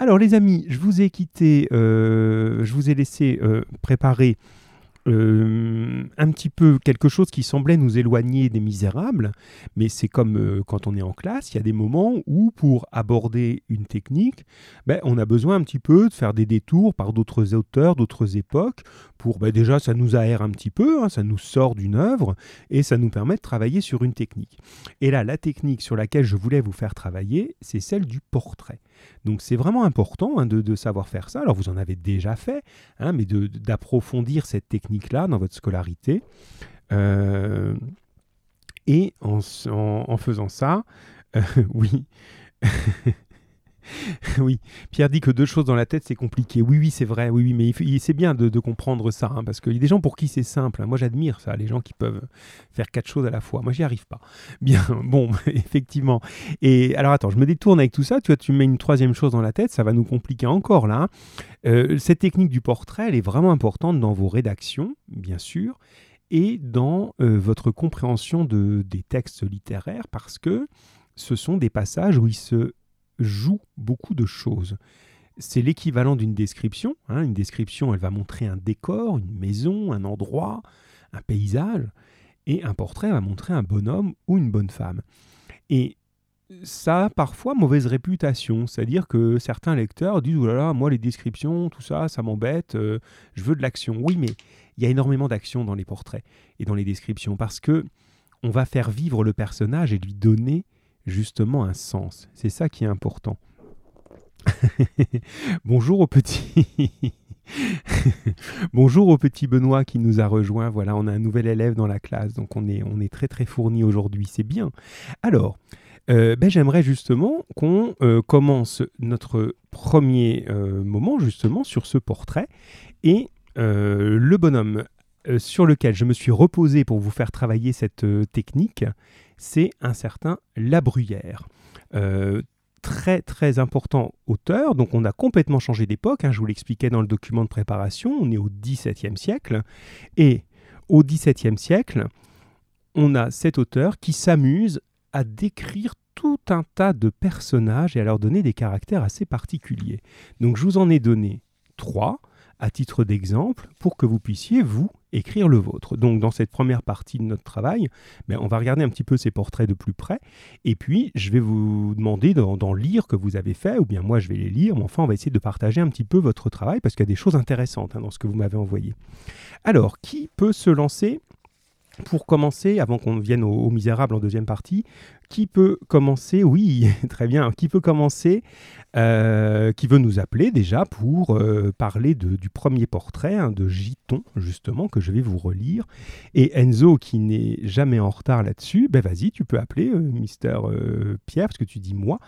Alors les amis, je vous ai quitté, euh, je vous ai laissé euh, préparer euh, un petit peu quelque chose qui semblait nous éloigner des misérables, mais c'est comme quand on est en classe, il y a des moments où pour aborder une technique, ben, on a besoin un petit peu de faire des détours par d'autres auteurs, d'autres époques, pour ben, déjà ça nous aère un petit peu, hein, ça nous sort d'une œuvre et ça nous permet de travailler sur une technique. Et là, la technique sur laquelle je voulais vous faire travailler, c'est celle du portrait. Donc c'est vraiment important hein, de, de, savoir faire ça. Alors vous en avez déjà fait, hein, mais d'approfondir cette technique-là dans votre scolarité. Euh, et en, faisant ça, euh, oui. oui, Pierre dit que deux choses dans la tête, c'est compliqué. Oui, oui, c'est vrai. Oui, oui, mais c'est bien de, de, comprendre ça, hein, parce qu'il y a des gens pour qui c'est simple. Hein. Moi, j'admire ça, les gens qui peuvent faire quatre choses à la fois. Moi, j'y arrive pas. Bien, bon, effectivement. Et alors, attends, je me détourne avec tout ça. Tu vois, tu mets une troisième chose dans la tête, ça va nous compliquer encore là. Hein. Euh, cette technique du portrait, elle est vraiment importante dans vos rédactions, bien sûr, et dans euh, votre compréhension de, des textes littéraires, parce que ce sont des passages où il se joue beaucoup de choses. C'est l'équivalent d'une description. Hein. Une description, elle va montrer un décor, une maison, un endroit, un paysage. Et un portrait va montrer un bonhomme ou une bonne femme. Et ça a parfois mauvaise réputation. C'est-à-dire que certains lecteurs disent, oh là là, moi les descriptions, tout ça, ça m'embête, euh, je veux de l'action. Oui, mais il y a énormément d'action dans les portraits et dans les descriptions parce que on va faire vivre le personnage et lui donner justement un sens. C'est ça qui est important. Bonjour au petit. Bonjour au petit Benoît qui nous a rejoint. Voilà, on a un nouvel élève dans la classe, donc on est, très très fourni aujourd'hui, c'est bien. Alors, euh, ben, j'aimerais justement qu'on euh, commence notre premier euh, moment justement sur ce portrait et le bonhomme sur lequel je me suis reposé pour vous faire travailler cette technique, c'est un certain La Bruyère. Euh, très très important auteur, donc on a complètement changé d'époque, hein, je vous l'expliquais dans le document de préparation, on est au XVIIe siècle, et au XVIIe siècle, on a cet auteur qui s'amuse à décrire tout un tas de personnages et à leur donner des caractères assez particuliers. Donc je vous en ai donné trois à titre d'exemple pour que vous puissiez, vous, écrire le vôtre. Donc dans cette première partie de notre travail, ben, on va regarder un petit peu ces portraits de plus près, et puis je vais vous demander d'en lire que vous avez fait, ou bien moi je vais les lire, mais enfin on va essayer de partager un petit peu votre travail, parce qu'il y a des choses intéressantes hein, dans ce que vous m'avez envoyé. Alors, qui peut se lancer pour commencer, avant qu'on vienne aux, aux, Misérables en deuxième partie, qui peut commencer Oui, très bien. Qui peut commencer euh, Qui veut nous appeler déjà pour euh, parler du premier portrait hein, de Giton, justement, que je vais vous relire. Et Enzo, qui n'est jamais en retard là-dessus, ben vas-y, tu peux appeler euh, Mister Pierre, parce que tu dis moi.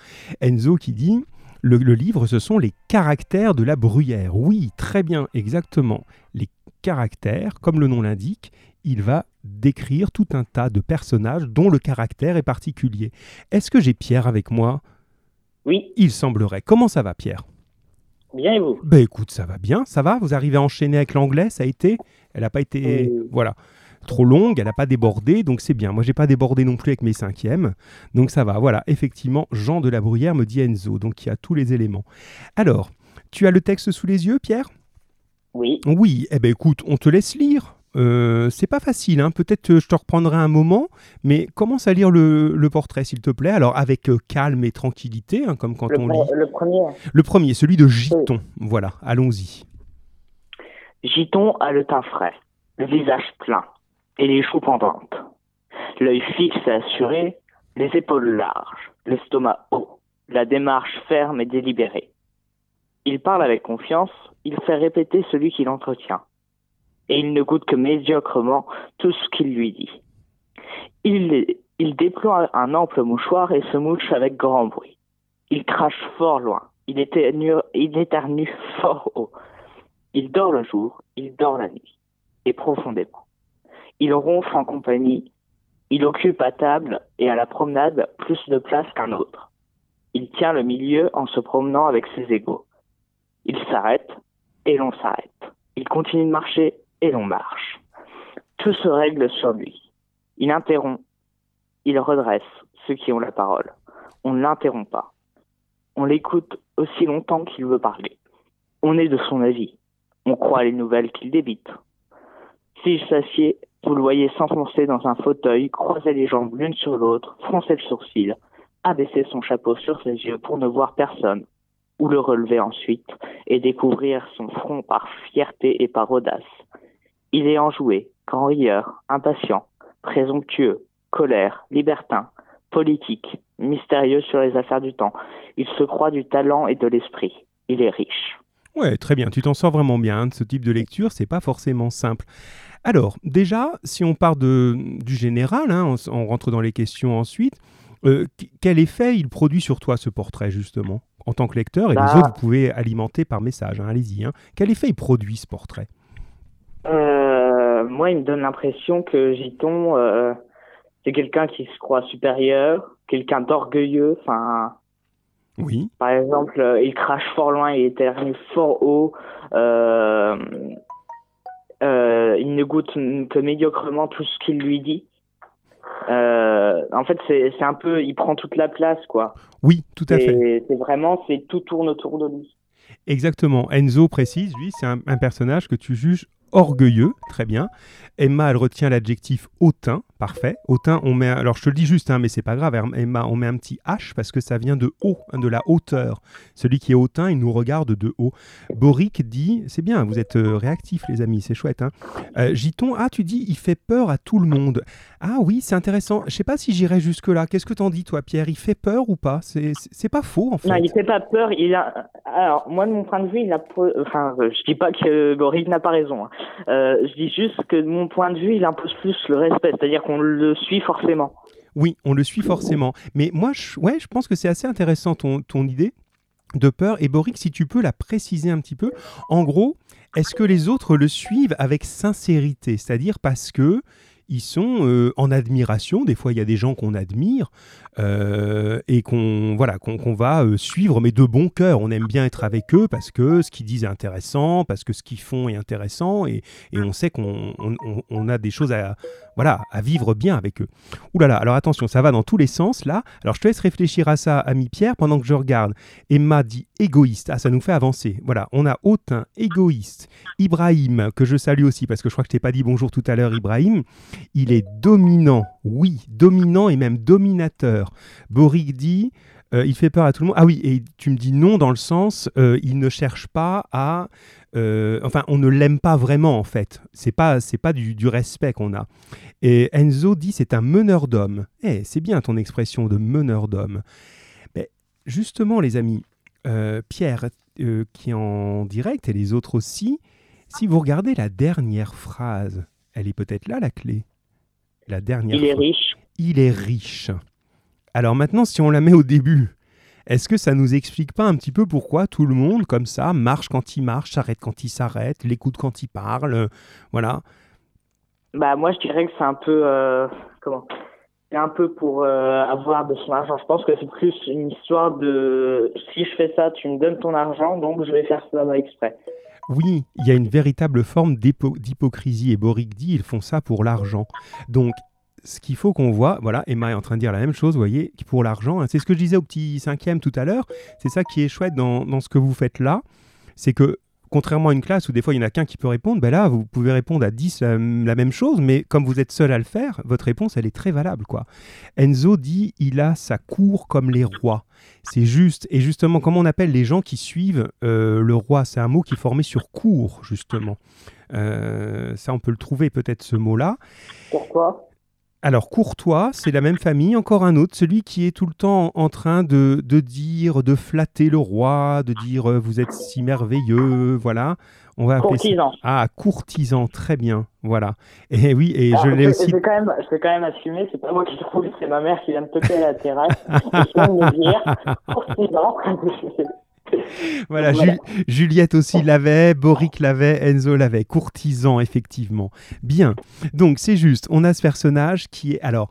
Enzo qui dit le, livre, ce sont les caractères de la bruyère. Oui, très bien, exactement. Les caractères, comme le nom l'indique, il va décrire tout un tas de personnages dont le caractère est particulier. Est-ce que j'ai Pierre avec moi? Oui. Il semblerait. Comment ça va, Pierre? Bien et vous? Ben écoute, ça va bien, ça va. Vous arrivez à enchaîner avec l'anglais, ça a été? Elle n'a pas été, euh... voilà, trop longue, elle n'a pas débordé, donc c'est bien. Moi, j'ai pas débordé non plus avec mes cinquièmes, donc ça va. Voilà, effectivement, Jean de la Bruyère me dit Enzo, donc il y a tous les éléments. Alors, tu as le texte sous les yeux, Pierre? Oui. Oui, eh ben écoute, on te laisse lire. Euh, c'est pas facile, hein. peut-être je te reprendrai un moment, mais commence à lire le, le portrait, s'il te plaît. Alors, avec euh, calme et tranquillité, hein, comme quand le on lit. Le premier. Le premier, celui de Giton. Oui. Voilà, allons-y. Giton a le teint frais, le visage plein et les joues pendantes. L'œil fixe et assuré, les épaules larges, l'estomac haut, la démarche ferme et délibérée. Il parle avec confiance, il fait répéter celui qui l'entretient et il ne goûte que médiocrement tout ce qu'il lui dit. Il, déploie un ample mouchoir et se mouche avec grand bruit. Il crache fort loin, il éternue, il éternue fort haut. Il dort le jour, il dort la nuit, et profondément. Il ronfle en compagnie, il occupe à table et à la promenade plus de place qu'un autre. Il tient le milieu en se promenant avec ses égaux. Il s'arrête, et l'on s'arrête. Il continue de marcher, et l'on marche. Tout se règle sur lui. Il interrompt, il redresse ceux qui ont la parole. On ne l'interrompt pas. On l'écoute aussi longtemps qu'il veut parler. On est de son avis. On croit les nouvelles qu'il débite. S'il s'assied, vous le voyez s'enfoncer dans un fauteuil, croiser les jambes l'une sur l'autre, froncer le sourcil, abaisser son chapeau sur ses yeux pour ne voir personne, ou le relever ensuite et découvrir son front par fierté et par audace. Il est enjoué, grand rieur, impatient, présomptueux, colère, libertin, politique, mystérieux sur les affaires du temps. Il se croit du talent et de l'esprit. Il est riche. Ouais, très bien. Tu t'en sors vraiment bien de ce type de lecture. C'est pas forcément simple. Alors, déjà, si on part de, du général, hein, on, rentre dans les questions ensuite. Euh, quel effet il produit sur toi ce portrait justement en tant que lecteur? Et les bah. autres vous pouvez alimenter par message. Hein, allez-y. Hein. Quel effet il produit ce portrait? Euh, Moi, il me donne l'impression que Giton, euh, c'est quelqu'un qui se croit supérieur, quelqu'un d'orgueilleux. Enfin, oui. Par exemple, euh, il crache fort loin, il éternue fort haut. Euh, euh, il ne goûte que médiocrement tout ce qu'il lui dit. en fait, c'est un peu, il prend toute la place, quoi. Oui, tout à fait. C'est vraiment, c'est tout tourne autour de lui. Exactement. Enzo précise, lui, c'est un, un, personnage que tu juges orgueilleux, très bien. Emma, elle retient l'adjectif hautain, parfait. Hautain, on met, alors je te le dis juste, hein, mais c'est pas grave, Emma, on met un petit H parce que ça vient de haut, hein, de la hauteur. Celui qui est hautain, il nous regarde de haut. Boric dit, c'est bien, vous êtes euh, réactifs les amis, c'est chouette. Hein. Euh, Giton, ah tu dis, il fait peur à tout le monde. Ah oui, c'est intéressant. Je sais pas si j'irai jusque là. Qu'est-ce que t'en dis toi, Pierre? Il fait peur ou pas? C'est pas faux en fait. Non, il fait pas peur. Il a, alors moi de mon point de vue, il a, enfin, je dis pas que Boric n'a pas raison. Euh, je dis juste que de mon point de vue, il impose plus le respect, c'est-à-dire qu'on le suit forcément. Oui, on le suit forcément. Mais moi, je, ouais, je pense que c'est assez intéressant ton, ton idée de peur. Et Boric, si tu peux la préciser un petit peu, en gros, est-ce que les autres le suivent avec sincérité? C'est-à-dire parce que ils sont euh, en admiration. Des fois, il y a des gens qu'on admire euh, et qu'on voilà, qu'on va euh, suivre, mais de bon cœur. On aime bien être avec eux parce que ce qu'ils disent est intéressant, parce que ce qu'ils font est intéressant, et, et on sait qu'on on, a des choses à, voilà, à vivre bien avec eux. Ouh là là, alors attention, ça va dans tous les sens là. Alors je te laisse réfléchir à ça, ami Pierre, pendant que je regarde. Emma dit égoïste. Ah, ça nous fait avancer. Voilà, on a Autin, égoïste. Ibrahim, que je salue aussi, parce que je crois que je t'ai pas dit bonjour tout à l'heure, Ibrahim. Il est dominant, oui, dominant et même dominateur. Boric dit euh, il fait peur à tout le monde. Ah oui, et tu me dis non dans le sens, euh, il ne cherche pas à euh, enfin, on ne l'aime pas vraiment en fait. C'est pas, c'est pas du, respect qu'on a. Et Enzo dit c'est un meneur d'hommes. Eh, c'est bien ton expression de meneur d'hommes. Mais justement, les amis, Pierre qui est en direct et les autres aussi, si vous regardez la dernière phrase, elle est peut-être là la clé. La dernière. Il est riche. Il est riche. Alors maintenant, si on la met au début, est-ce que ça nous explique pas un petit peu pourquoi tout le monde, comme ça, marche quand il marche, s'arrête quand il s'arrête, l'écoute quand il parle euh, Voilà. Bah, moi, je dirais que c'est un peu. Euh, comment? C'est un peu pour euh, avoir de son argent. Je pense que c'est plus une histoire de si je fais ça, tu me donnes ton argent, donc je vais faire ça exprès. Oui, il y a une véritable forme d'hypocrisie et Boric dit ils font ça pour l'argent. Donc ce qu'il faut qu'on voit, voilà, Emma est en train de dire la même chose, vous voyez, pour l'argent, hein. c'est ce que je disais au petit cinquième tout à l'heure, c'est ça qui est chouette dans, ce que vous faites là, c'est que contrairement à une classe où des fois il n'y en a qu'un qui peut répondre, ben là vous pouvez répondre à 10 la, même chose, mais comme vous êtes seul à le faire, votre réponse elle est très valable. quoi. Enzo dit il a sa cour comme les rois. C'est juste, et justement, comment on appelle les gens qui suivent euh, le roi? C'est un mot qui est formé sur cour, justement. Euh, ça, on peut le trouver peut-être ce mot-là. Pourquoi? Alors, Courtois, c'est la même famille, encore un autre, celui qui est tout le temps en train de, dire, de flatter le roi, de dire euh, vous êtes si merveilleux, voilà. On va courtisan. Ah, courtisan, très bien, voilà. Et oui, et je l'ai aussi. Je vais quand même, je quand même assumer, c'est pas moi qui trouve, c'est ma mère qui vient me toquer à la terrasse et qui vient me dire courtisan. voilà, Juliette aussi l'avait, Boric l'avait, Enzo l'avait, courtisan effectivement. Bien, donc c'est juste, on a ce personnage qui est... Alors,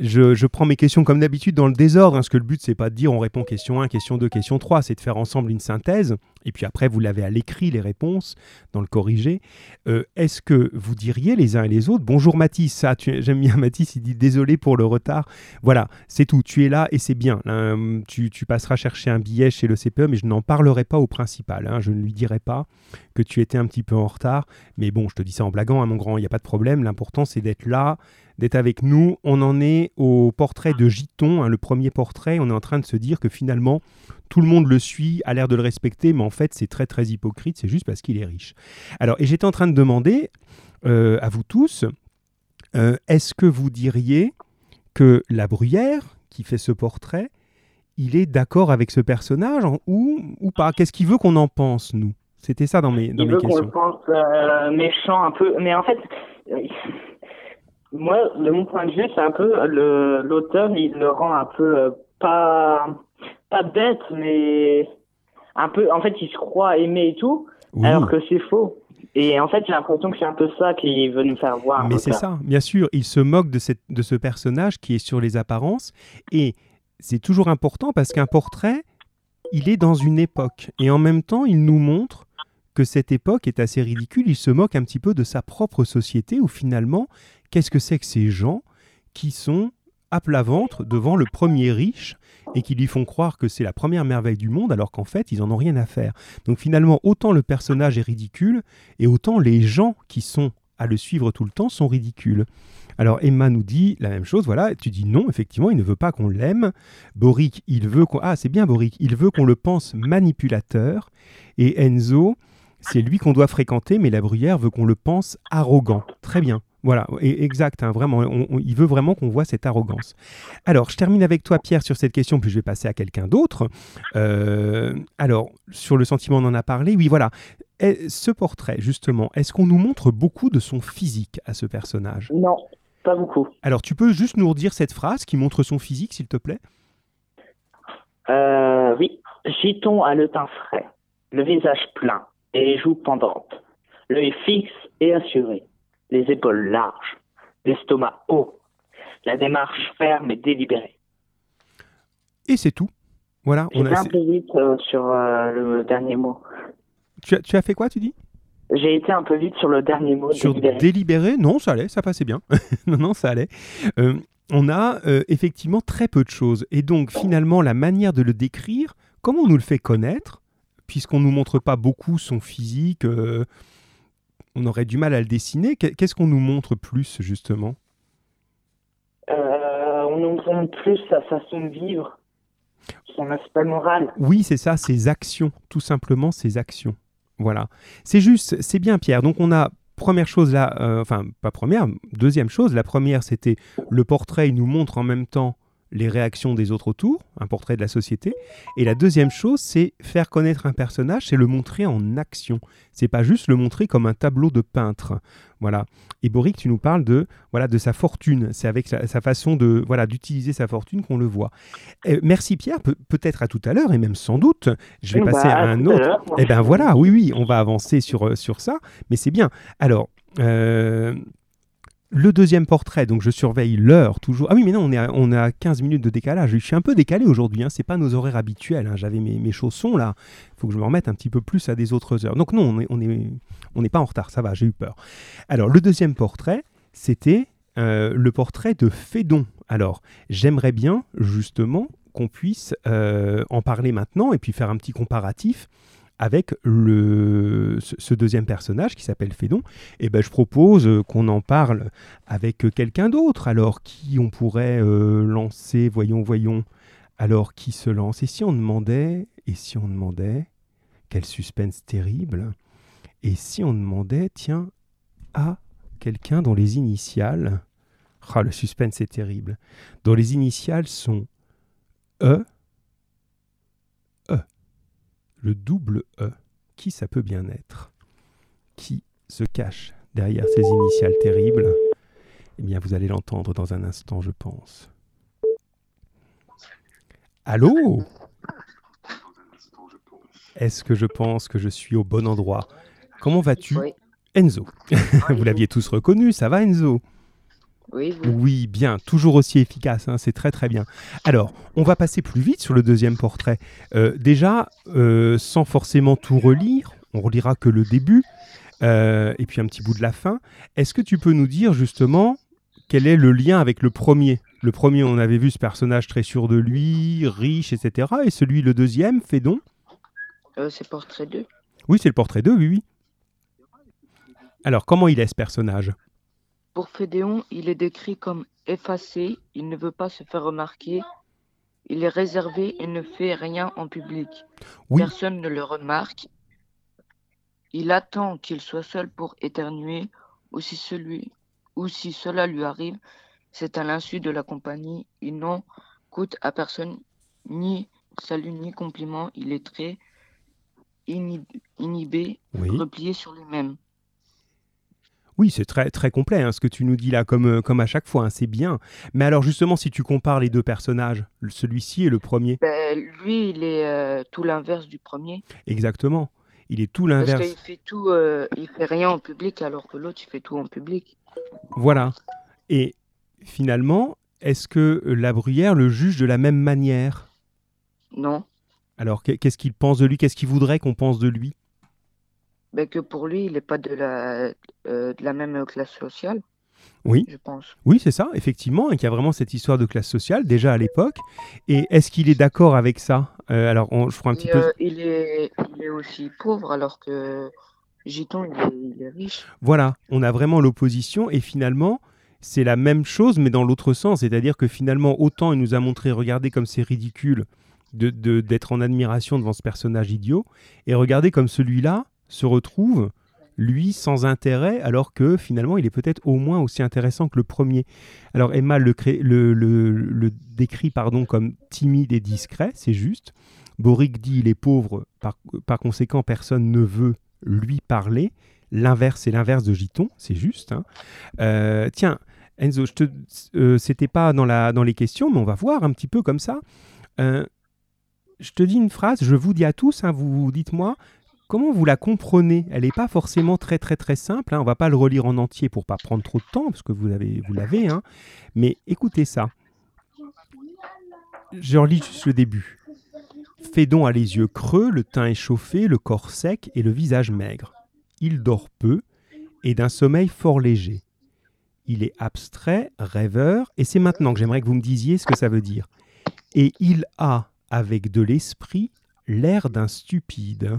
je, prends mes questions comme d'habitude dans le désordre, hein, parce que le but, c'est pas de dire on répond question 1, question 2, question 3, c'est de faire ensemble une synthèse, et puis après, vous l'avez à l'écrit, les réponses, dans le corrigé. Euh, est-ce que vous diriez les uns et les autres, bonjour Mathis, j'aime bien Mathis, il dit désolé pour le retard. Voilà, c'est tout, tu es là et c'est bien. Hein. tu, passeras chercher un billet chez le CPE, mais je n'en parlerai pas au principal, hein. je ne lui dirai pas que tu étais un petit peu en retard, mais bon, je te dis ça en blaguant, mon grand, il n'y a pas de problème, l'important c'est d'être là, d'être avec nous. On en est au portrait de Giton, hein, le premier portrait. On est en train de se dire que finalement, tout le monde le suit, a l'air de le respecter, mais en fait, c'est très très hypocrite, c'est juste parce qu'il est riche. Alors, et j'étais en train de demander euh, à vous tous, euh, est-ce que vous diriez que la bruyère qui fait ce portrait, il est d'accord avec ce personnage ou, ou pas? Qu'est-ce qu'il veut qu'on en pense, nous? C'était ça dans mes, dans il veut questions. qu'on le pense euh, méchant un peu, mais en fait, moi, de mon point de vue, c'est un peu l'auteur, il le rend un peu euh, pas pas bête, mais un peu. En fait, il se croit aimer et tout, alors que c'est faux. Et en fait, j'ai l'impression que c'est un peu ça qu'il veut nous faire voir. Mais c'est ça, bien sûr. Il se moque de, cette, de ce personnage qui est sur les apparences. Et c'est toujours important parce qu'un portrait, il est dans une époque. Et en même temps, il nous montre que cette époque est assez ridicule. Il se moque un petit peu de sa propre société où finalement, Qu'est-ce que c'est que ces gens qui sont à plat ventre devant le premier riche et qui lui font croire que c'est la première merveille du monde alors qu'en fait ils n'en ont rien à faire. Donc finalement autant le personnage est ridicule et autant les gens qui sont à le suivre tout le temps sont ridicules. Alors Emma nous dit la même chose, voilà, tu dis non, effectivement, il ne veut pas qu'on l'aime. Boric, il veut qu'on... Ah, c'est bien Boric, il veut qu'on le pense manipulateur. Et Enzo, c'est lui qu'on doit fréquenter, mais la bruyère veut qu'on le pense arrogant. Très bien. Voilà, exact, hein, vraiment. il veut vraiment qu'on voit cette arrogance. Alors, je termine avec toi, Pierre, sur cette question, puis je vais passer à quelqu'un d'autre. Euh, alors, sur le sentiment, on en a parlé. Oui, voilà. ce portrait, justement, est-ce qu'on nous montre beaucoup de son physique à ce personnage? Non, pas beaucoup. Alors, tu peux juste nous redire cette phrase qui montre son physique, s'il te plaît? Euh, Oui. Giton a le teint frais, le visage plein et les joues pendantes, l'œil fixe et assuré les épaules larges, l'estomac haut, la démarche ferme et délibérée. Et c'est tout. Voilà. J'ai été un peu vite euh, sur euh, le dernier mot. Tu as, tu as fait quoi, tu dis? J'ai été un peu vite sur le dernier mot. Sur délibéré, non, ça allait, ça passait bien. non, non, ça allait. Euh, on a effectivement très peu de choses. Et donc, finalement, la manière de le décrire, comment on nous le fait connaître, puisqu'on ne nous montre pas beaucoup son physique, on aurait du mal à le dessiner. Qu'est-ce qu'on nous montre plus, justement? Euh, On nous montre plus sa façon de vivre, son aspect moral. Oui, c'est ça, ses actions, tout simplement ses actions. Voilà. C'est juste, c'est bien, Pierre. Donc, on a première chose là, euh, enfin, pas première, deuxième chose. La première, c'était le portrait, il nous montre en même temps les réactions des autres autour, un portrait de la société. Et la deuxième chose, c'est faire connaître un personnage, c'est le montrer en action. C'est pas juste le montrer comme un tableau de peintre. Voilà. Et Boric, tu nous parles de voilà de sa fortune. C'est avec sa, façon de voilà d'utiliser sa fortune qu'on le voit. Euh, merci Pierre. peut-être à tout à l'heure et même sans doute. Je vais passer bah, à un autre. Eh ben voilà. Oui oui, on va avancer sur euh, sur ça. Mais c'est bien. Alors. Euh, le deuxième portrait, donc je surveille l'heure toujours. Ah oui, mais non, on est, à, on a 15 minutes de décalage. Je suis un peu décalé aujourd'hui, hein. c'est pas nos horaires habituels. Hein. J'avais mes, chaussons là, il faut que je me remette un petit peu plus à des autres heures. Donc non, on n'est on est, on pas en retard, ça va, j'ai eu peur. Alors le deuxième portrait, c'était euh, le portrait de Fédon. Alors j'aimerais bien justement qu'on puisse euh, en parler maintenant et puis faire un petit comparatif avec le, ce deuxième personnage qui s'appelle Fédon, et eh ben, je propose euh, qu'on en parle avec quelqu'un d'autre. Alors, qui on pourrait euh, lancer Voyons, voyons. Alors, qui se lance Et si on demandait Et si on demandait Quel suspense terrible Et si on demandait, tiens, à quelqu'un dont les initiales. Ah, le suspense est terrible. Dont les initiales sont E, le double E. Qui ça peut bien être? Qui se cache derrière ces initiales terribles? Eh bien, vous allez l'entendre dans un instant, je pense. Allô? Est-ce que je pense que je suis au bon endroit? Comment vas-tu? Enzo. vous l'aviez tous reconnu, ça va Enzo? Oui, vous. Oui, bien, toujours aussi efficace, hein, c'est très très bien. Alors, on va passer plus vite sur le deuxième portrait. Euh, déjà, euh, sans forcément tout relire, on relira que le début, euh, et puis un petit bout de la fin. Est-ce que tu peux nous dire justement quel est le lien avec le premier? Le premier, on avait vu ce personnage très sûr de lui, riche, etc. Et celui, le deuxième, Fédon c'est portrait 2. Oui, c'est le portrait 2, oui, oui. Alors, comment il est ce personnage? Pour Fédéon, il est décrit comme effacé, il ne veut pas se faire remarquer, il est réservé et ne fait rien en public. Oui. Personne ne le remarque. Il attend qu'il soit seul pour éternuer, ou si, celui, ou si cela lui arrive, c'est à l'insu de la compagnie. Il n'en coûte à personne ni salut ni compliment. Il est très inhib- inhibé, Oui. replié sur lui-même. Oui, c'est très, très complet hein, ce que tu nous dis là, comme, euh, comme à chaque fois, hein, c'est bien. Mais alors justement, si tu compares les deux personnages, celui-ci et le premier, Ben, lui, il est euh, tout l'inverse du premier. exactement, il est tout Parce l'inverse. qu'il fait tout, euh, il fait rien en public, alors que l'autre, il fait tout en public. Voilà. Et finalement, est-ce que la bruyère le juge de la même manière? Non. Alors, qu'est- qu'est-ce qu'il pense de lui? Qu'est-ce qu'il voudrait qu'on pense de lui? Ben, que pour lui, il n'est pas de la, euh, de la même classe sociale, Oui, je pense. oui, c'est ça, effectivement, et qu'il y a vraiment cette histoire de classe sociale déjà à l'époque. Et est-ce qu'il est d'accord avec ça? Euh, Alors, on- je ferai un petit Et, peu. euh, il est, il est aussi pauvre, alors que Giton, il est, il est riche. Voilà, on a vraiment l'opposition et finalement, c'est la même chose mais dans l'autre sens. C'est-à-dire que finalement, autant il nous a montré, regardez comme c'est ridicule de- de- d'être en admiration devant ce personnage idiot, et regardez comme celui-là se retrouve, lui, sans intérêt, alors que finalement, il est peut-être au moins aussi intéressant que le premier. Alors Emma le, décrit pardon, comme timide et discret, c'est juste. Boric dit il est pauvre, par, par conséquent, personne ne veut lui parler. L'inverse, c'est l'inverse de Giton, c'est juste. hein. Euh, tiens, Enzo, je te, euh, c'était pas dans, la, dans les questions, mais on va voir un petit peu comme ça. Euh, je te dis une phrase, je vous dis à tous, hein, vous dites-moi comment vous la comprenez? Elle n'est pas forcément très très très simple. Hein. On va pas le relire en entier pour pas prendre trop de temps, parce que vous avez, vous l'avez. hein. Mais écoutez ça. Je relis juste le début. Fédon a les yeux creux, le teint échauffé, le corps sec et le visage maigre. Il dort peu et d'un sommeil fort léger. Il est abstrait, rêveur, et c'est maintenant que j'aimerais que vous me disiez ce que ça veut dire. Et il a, avec de l'esprit, l'air d'un stupide.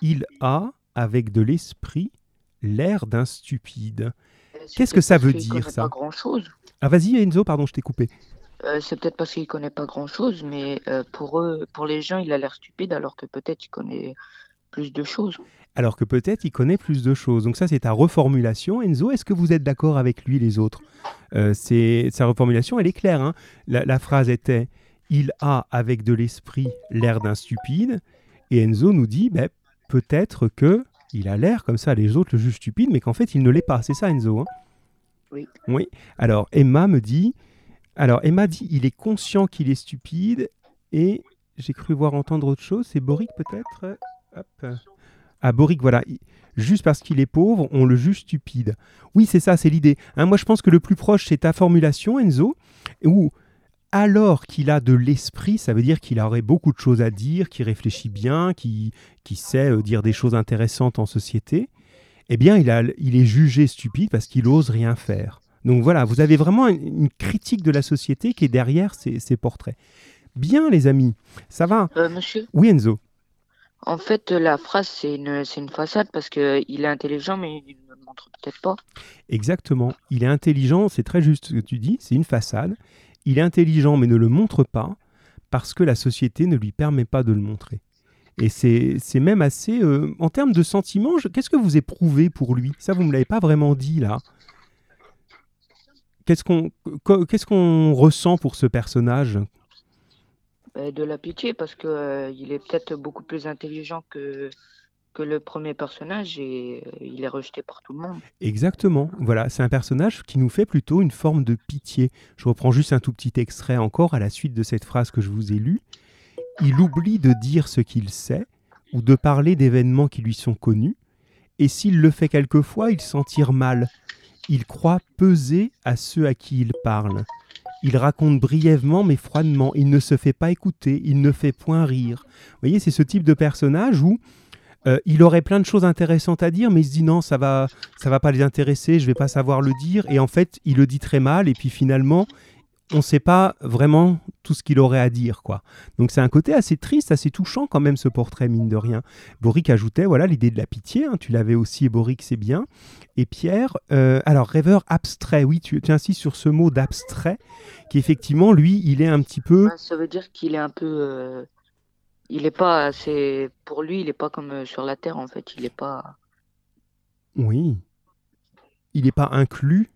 Il a, avec de l'esprit, l'air d'un stupide. C'est Qu'est-ce que ça veut dire, ça pas grand-chose. Ah vas-y Enzo, pardon, je t'ai coupé. Euh, c'est peut-être parce qu'il connaît pas grand-chose, mais euh, pour eux, pour les gens, il a l'air stupide, alors que peut-être il connaît plus de choses. Alors que peut-être il connaît plus de choses. Donc ça c'est ta reformulation. Enzo, est-ce que vous êtes d'accord avec lui les autres? Euh, c'est Sa reformulation, elle est claire. hein. la, la phrase était « Il a avec de l'esprit l'air d'un stupide ». Et Enzo nous dit ben, peut-être que il a l'air comme ça, les autres le jugent stupide, mais qu'en fait il ne l'est pas. C'est ça Enzo hein? Oui. Oui. Alors Emma me dit... Alors Emma dit il est conscient qu'il est stupide et j'ai cru voir entendre autre chose. C'est Boric peut-être? Hop. Ah, Boric, voilà. Il- Juste parce qu'il est pauvre, on le juge stupide. Oui, c'est ça, c'est l'idée. Hein, moi, je pense que le plus proche, c'est ta formulation, Enzo, où alors qu'il a de l'esprit, ça veut dire qu'il aurait beaucoup de choses à dire, qu'il réfléchit bien, qu'il qu'il sait euh, dire des choses intéressantes en société, eh bien, il, a, il est jugé stupide parce qu'il ose rien faire. Donc voilà, vous avez vraiment une, une critique de la société qui est derrière ces, ces portraits. Bien, les amis, ça va? Euh, monsieur, Oui, Enzo. en fait, la phrase, c'est une, une façade parce que il est intelligent, mais il ne le montre peut-être pas. Exactement. Il est intelligent, c'est très juste ce que tu dis, c'est une façade. Il est intelligent mais ne le montre pas parce que la société ne lui permet pas de le montrer. Et c'est même assez... euh, en termes de sentiments, qu'est-ce que vous éprouvez pour lui? Ça, vous ne me l'avez pas vraiment dit là. Qu'est-ce qu'on ressent pour ce personnage? Euh, de la pitié parce que euh, est peut-être beaucoup plus intelligent que, que le premier personnage et euh, il est rejeté par tout le monde. Exactement. Voilà, c'est un personnage qui nous fait plutôt une forme de pitié. Je reprends juste un tout petit extrait encore à la suite de cette phrase que je vous ai lue. Il oublie de dire ce qu'il sait ou de parler d'événements qui lui sont connus, et s'il le fait quelquefois, il s'en tire mal. Il croit peser à ceux à qui il parle. Il raconte brièvement mais froidement. Il ne se fait pas écouter. Il ne fait point rire. Vous voyez, c'est ce type de personnage où euh, il aurait plein de choses intéressantes à dire, mais il se dit non, ça va, ça va pas les intéresser, je vais pas savoir le dire. Et en fait, il le dit très mal. Et puis finalement, on ne sait pas vraiment tout ce qu'il aurait à dire, quoi. Donc c'est un côté assez triste, assez touchant quand même ce portrait, mine de rien. Boric ajoutait, voilà, l'idée de la pitié, hein, tu l'avais aussi, Boric, c'est bien. Et Pierre, euh, alors rêveur abstrait, oui, tu, tu, insistes sur ce mot d'abstrait, qui effectivement, lui, il est un petit peu... ça veut dire qu'il est un peu... Euh, il est pas assez... Pour lui, il n'est pas comme euh, sur la Terre, en fait, il n'est pas... Oui. Il n'est pas inclus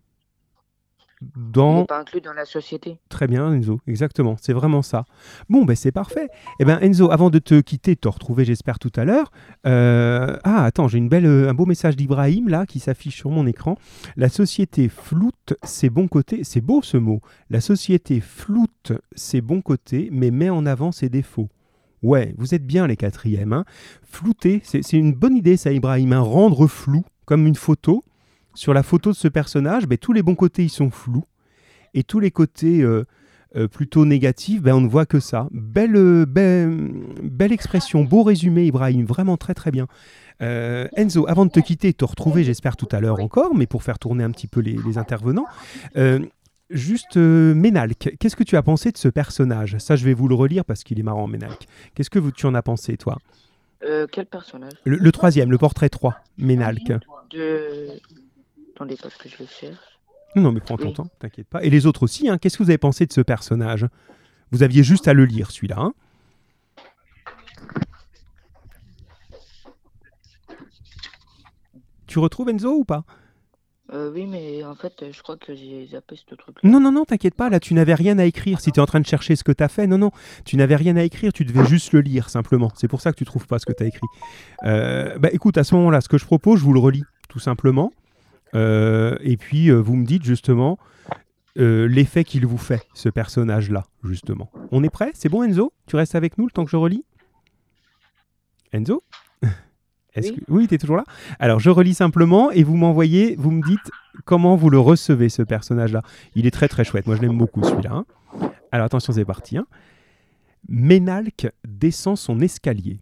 dans... pas inclus dans la société. Très bien, Enzo, exactement, c'est vraiment ça. Bon, ben c'est parfait. Eh ben Enzo, avant de te quitter, te retrouver, j'espère, tout à l'heure. Euh, ah, attends, j'ai une belle, euh, un beau message d'Ibrahim, là, qui s'affiche sur mon écran. La société floute ses bons côtés, c'est beau ce mot. La société floute ses bons côtés, mais met en avant ses défauts. Ouais, vous êtes bien les quatrièmes. Hein. Flouter, c'est une bonne idée ça, Ibrahim. Hein. Rendre flou, comme une photo, sur la photo de ce personnage, ben, tous les bons côtés ils sont flous et tous les côtés euh, euh, plutôt négatifs, ben, on ne voit que ça. Belle, euh, belle, expression, beau résumé Ibrahim, vraiment très très bien. Enzo, avant de te quitter, te retrouver j'espère tout à l'heure encore, mais pour faire tourner un petit peu les, intervenants. Juste Ménalque, qu'est-ce que tu as pensé de ce personnage? Ça, je vais vous le relire parce qu'il est marrant, Ménalque. Qu'est-ce que tu en as pensé, toi? Quel personnage? Le, troisième, le portrait 3, Ménalque. De... Attendez, parce que je le cherche. Non, non, mais prends ton temps, t'inquiète pas. Et les autres aussi, hein, qu'est-ce que vous avez pensé de ce personnage? Vous aviez juste à le lire, celui-là. Hein tu retrouves Enzo ou pas? Euh, oui, mais en fait, je crois que j'ai zappé ce truc. Non, non, non, t'inquiète pas, là, tu n'avais rien à écrire. Si tu es en train de chercher ce que tu as fait, non, non, tu n'avais rien à écrire, tu devais juste le lire, simplement. C'est pour ça que tu trouves pas ce que tu as écrit. Euh, bah écoute, à ce moment-là, ce que je propose, je vous le relis, tout simplement. Euh, et puis, vous me dites justement l'effet qu'il vous fait, ce personnage-là, justement. On est prêt? C'est bon, Enzo? Tu restes avec nous le temps que je relis? Enzo? Oui, que... oui tu es toujours là? Alors, je relis simplement et vous m'envoyez, vous me dites comment vous le recevez, ce personnage-là. Il est très très chouette. Moi, je l'aime beaucoup, celui-là. Hein. Alors, attention, c'est parti. Hein. Ménalque descend son escalier,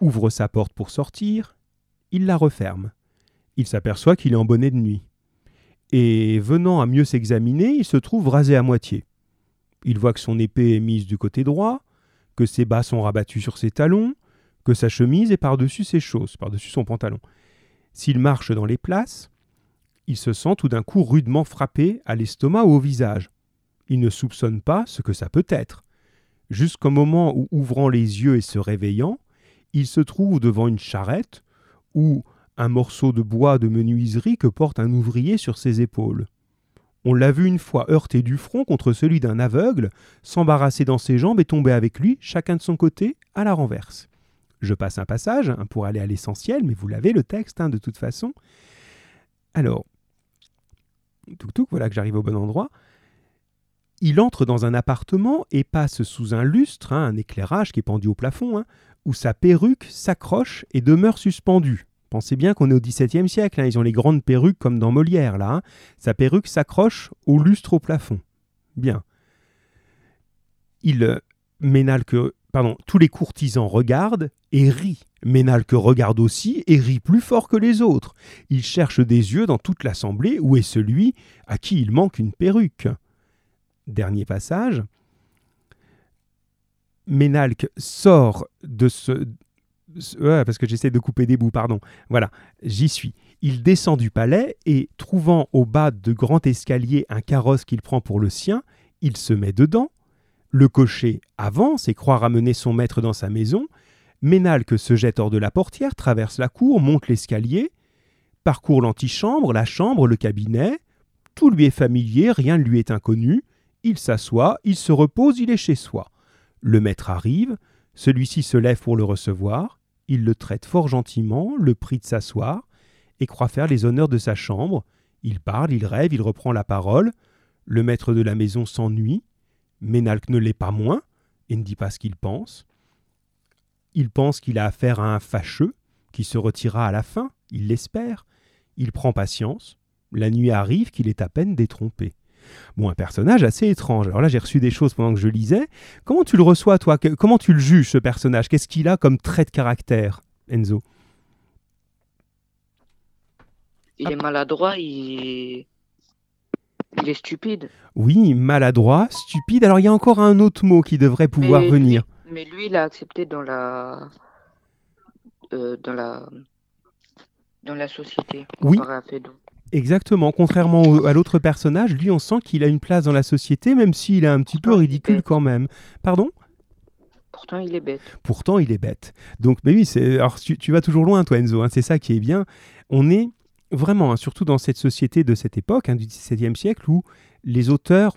ouvre sa porte pour sortir, il la referme il s'aperçoit qu'il est en bonnet de nuit. Et venant à mieux s'examiner, il se trouve rasé à moitié. Il voit que son épée est mise du côté droit, que ses bas sont rabattus sur ses talons, que sa chemise est par-dessus ses chausses, par-dessus son pantalon. S'il marche dans les places, il se sent tout d'un coup rudement frappé à l'estomac ou au visage. Il ne soupçonne pas ce que ça peut être. Jusqu'au moment où, ouvrant les yeux et se réveillant, il se trouve devant une charrette où, un morceau de bois de menuiserie que porte un ouvrier sur ses épaules. On l'a vu une fois heurter du front contre celui d'un aveugle, s'embarrasser dans ses jambes et tomber avec lui, chacun de son côté, à la renverse. Je passe un passage hein, pour aller à l'essentiel, mais vous l'avez le texte hein, de toute façon. Alors, tout tout, voilà que j'arrive au bon endroit. Il entre dans un appartement et passe sous un lustre, hein, un éclairage qui est pendu au plafond, où sa perruque s'accroche et demeure suspendue. Pensez bien qu'on est au XVIIe siècle, ils ont les grandes perruques comme dans Molière, là. Sa perruque s'accroche au lustre au plafond. Bien. Il, euh, Ménalque, pardon, tous les courtisans regardent et rient. Ménalque regarde aussi et rit plus fort que les autres. Il cherche des yeux dans toute l'assemblée où est celui à qui il manque une perruque. Dernier passage. Ménalque sort de ce, parce que j'essaie de couper des bouts, pardon. Voilà, j'y suis. Il descend du palais et, trouvant au bas de grand escalier un carrosse qu'il prend pour le sien, il se met dedans. Le cocher avance et croit ramener son maître dans sa maison. Ménalque se jette hors de la portière, traverse la cour, monte l'escalier, parcourt l'antichambre, la chambre, le cabinet. Tout lui est familier, rien ne lui est inconnu. Il s'assoit, il se repose, il est chez soi. Le maître arrive, celui-ci se lève pour le recevoir il le traite fort gentiment, le prie de s'asseoir, et croit faire les honneurs de sa chambre. Il parle, il rêve, il reprend la parole. Le maître de la maison s'ennuie. Ménalque ne l'est pas moins, et ne dit pas ce qu'il pense. Il pense qu'il a affaire à un fâcheux, qui se retirera à la fin, il l'espère. Il prend patience. La nuit arrive qu'il est à peine détrompé. Bon, un personnage assez étrange. Alors là, j'ai reçu des choses pendant que je lisais. Comment tu le reçois, toi? Comment tu le juges, ce personnage? Qu'est-ce qu'il a comme trait de caractère, Enzo? Il est maladroit, il... il est stupide. Oui, maladroit, stupide. Alors il y a encore un autre mot qui devrait pouvoir Mais venir. lui- mais lui, il a accepté dans la, euh, dans la, dans la société. Oui. à. Exactement. Contrairement au- à l'autre personnage, lui, on sent qu'il a une place dans la société, même s'il est un petit peu Pourtant, ridicule quand même. Pardon? Pourtant, il est bête. Pourtant, il est bête. Donc, mais oui, c'est. Alors, tu, tu vas toujours loin, toi, Enzo. hein, c'est ça qui est bien. On est vraiment, hein, surtout dans cette société de cette époque, hein, du XVIIe siècle, où les auteurs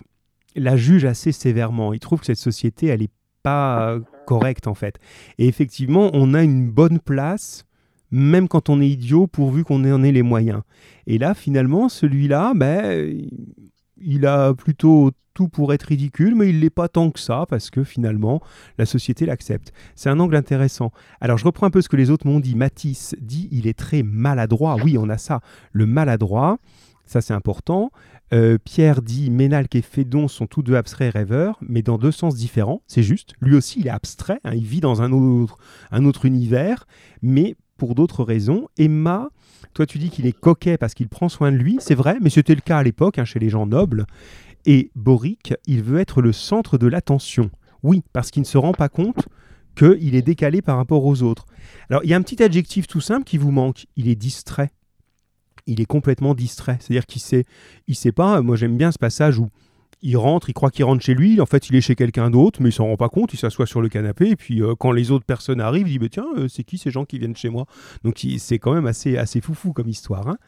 la jugent assez sévèrement. Ils trouvent que cette société, elle n'est pas correcte, en fait. Et effectivement, on a une bonne place, même quand on est idiot, pourvu qu'on en ait les moyens. Et là, finalement, celui-là, ben, il a plutôt tout pour être ridicule, mais il l'est pas tant que ça, parce que finalement, la société l'accepte. C'est un angle intéressant. Alors, je reprends un peu ce que les autres m'ont dit. Matisse dit il est très maladroit. Oui, on a ça. Le maladroit, ça c'est important. Euh, Pierre dit Ménalque et Fédon sont tous deux abstraits rêveurs, mais dans deux sens différents. C'est juste. Lui aussi, il est abstrait. hein, il vit dans un autre, un autre univers, mais pour d'autres raisons. Emma, toi, tu dis qu'il est coquet parce qu'il prend soin de lui. C'est vrai, mais c'était le cas à l'époque, hein, chez les gens nobles. Et Boric, il veut être le centre de l'attention. Oui, parce qu'il ne se rend pas compte qu'il est décalé par rapport aux autres. Alors, il y a un petit adjectif tout simple qui vous manque. Il est distrait. Il est complètement distrait. C'est-à-dire qu'il sait, il sait pas. Moi, j'aime bien ce passage où il rentre, il croit qu'il rentre chez lui. En fait, il est chez quelqu'un d'autre, mais il s'en rend pas compte. Il s'assoit sur le canapé. Et puis, euh, quand les autres personnes arrivent, il dit bah, Tiens, euh, c'est qui ces gens qui viennent chez moi? Donc, c'est quand même assez, assez foufou comme histoire. hein.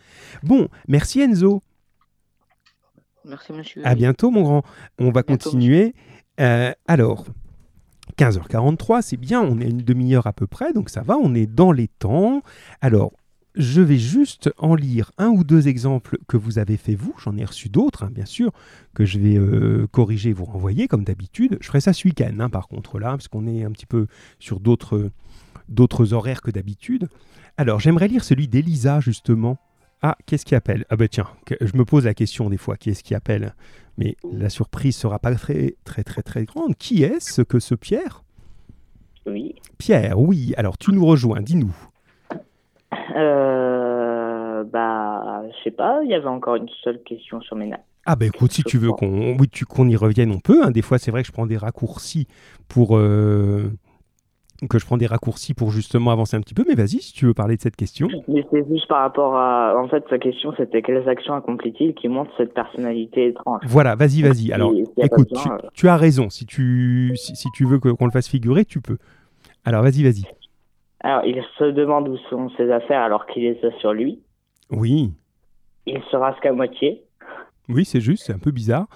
Bon, merci Enzo. Merci, monsieur. À bientôt, mon grand. On va Bientôt, continuer. Euh, alors, 15h43, c'est bien, on est à une demi-heure à peu près, donc ça va, on est dans les temps. Alors, je vais juste en lire un ou deux exemples que vous avez fait vous. J'en ai reçu d'autres, hein, bien sûr, que je vais euh, corriger, vous renvoyer comme d'habitude. Je ferai ça ce week-end, hein, par contre, là, parce qu'on est un petit peu sur d'autres d'autres horaires que d'habitude. Alors, j'aimerais lire celui d'Elisa, justement. Ah, qu'est-ce qui appelle? Ah ben tiens, je me pose la question des fois, qui est-ce qui appelle? Mais la surprise sera pas très très très très grande. Qui est-ce que ce Pierre? Oui. Pierre, oui. Alors tu nous rejoins, dis-nous. Euh, bah, je sais pas, il y avait encore une seule question sur mes nappes. Ah ben écoute, si tu veux qu'on oui, tu- qu'on y revienne, on peut. hein. Des fois, c'est vrai que je prends des raccourcis pour euh, que je prends des raccourcis pour justement avancer un petit peu. Mais vas-y, si tu veux parler de cette question. Mais c'est juste par rapport à. En fait, sa question, c'était quelles actions accomplit-il qui montrent cette personnalité étrange? Voilà, vas-y, vas-y. Alors, écoute, tu, euh. tu as raison. Si tu si, si tu veux qu'on le fasse figurer, tu peux. Alors, vas-y, vas-y. Alors, il se demande où sont ses affaires alors qu'il les a sur lui. Oui, Il se rasque à moitié. oui, c'est juste. C'est un peu bizarre.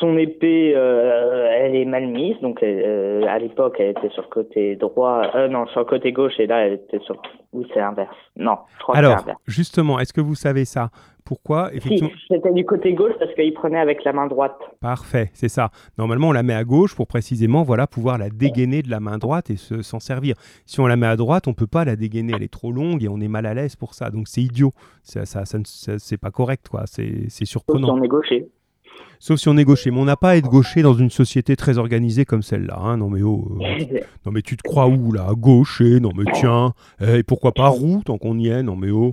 Son épée, euh, elle est mal mise. Donc, euh, à l'époque, elle était sur le côté droit. Euh, non, sur le côté gauche. Et là, elle était sur. Ou c'est l'inverse. Non, je crois que c'est Alors, l'inverse. justement, est-ce que vous savez ça? Pourquoi Si, c'était du côté gauche parce qu'il prenait avec la main droite. Parfait, c'est ça. Normalement, on la met à gauche pour précisément voilà, pouvoir la dégainer de la main droite et se- s'en servir. Si on la met à droite, on peut pas la dégainer, elle est trop longue et on est mal à l'aise pour ça. Donc c'est idiot. Ça, ça, ça ne- ça- c'est pas correct, quoi. C'est c'est si surprenant. on est gaucher. Sauf si on est gaucher. Mais on n'a pas à être gaucher dans une société très organisée comme celle-là. hein. Non mais oh, euh, non mais tu te crois où là? Gaucher? Non mais tiens. Eh, Et pourquoi pas roux tant qu'on y est? Non mais oh.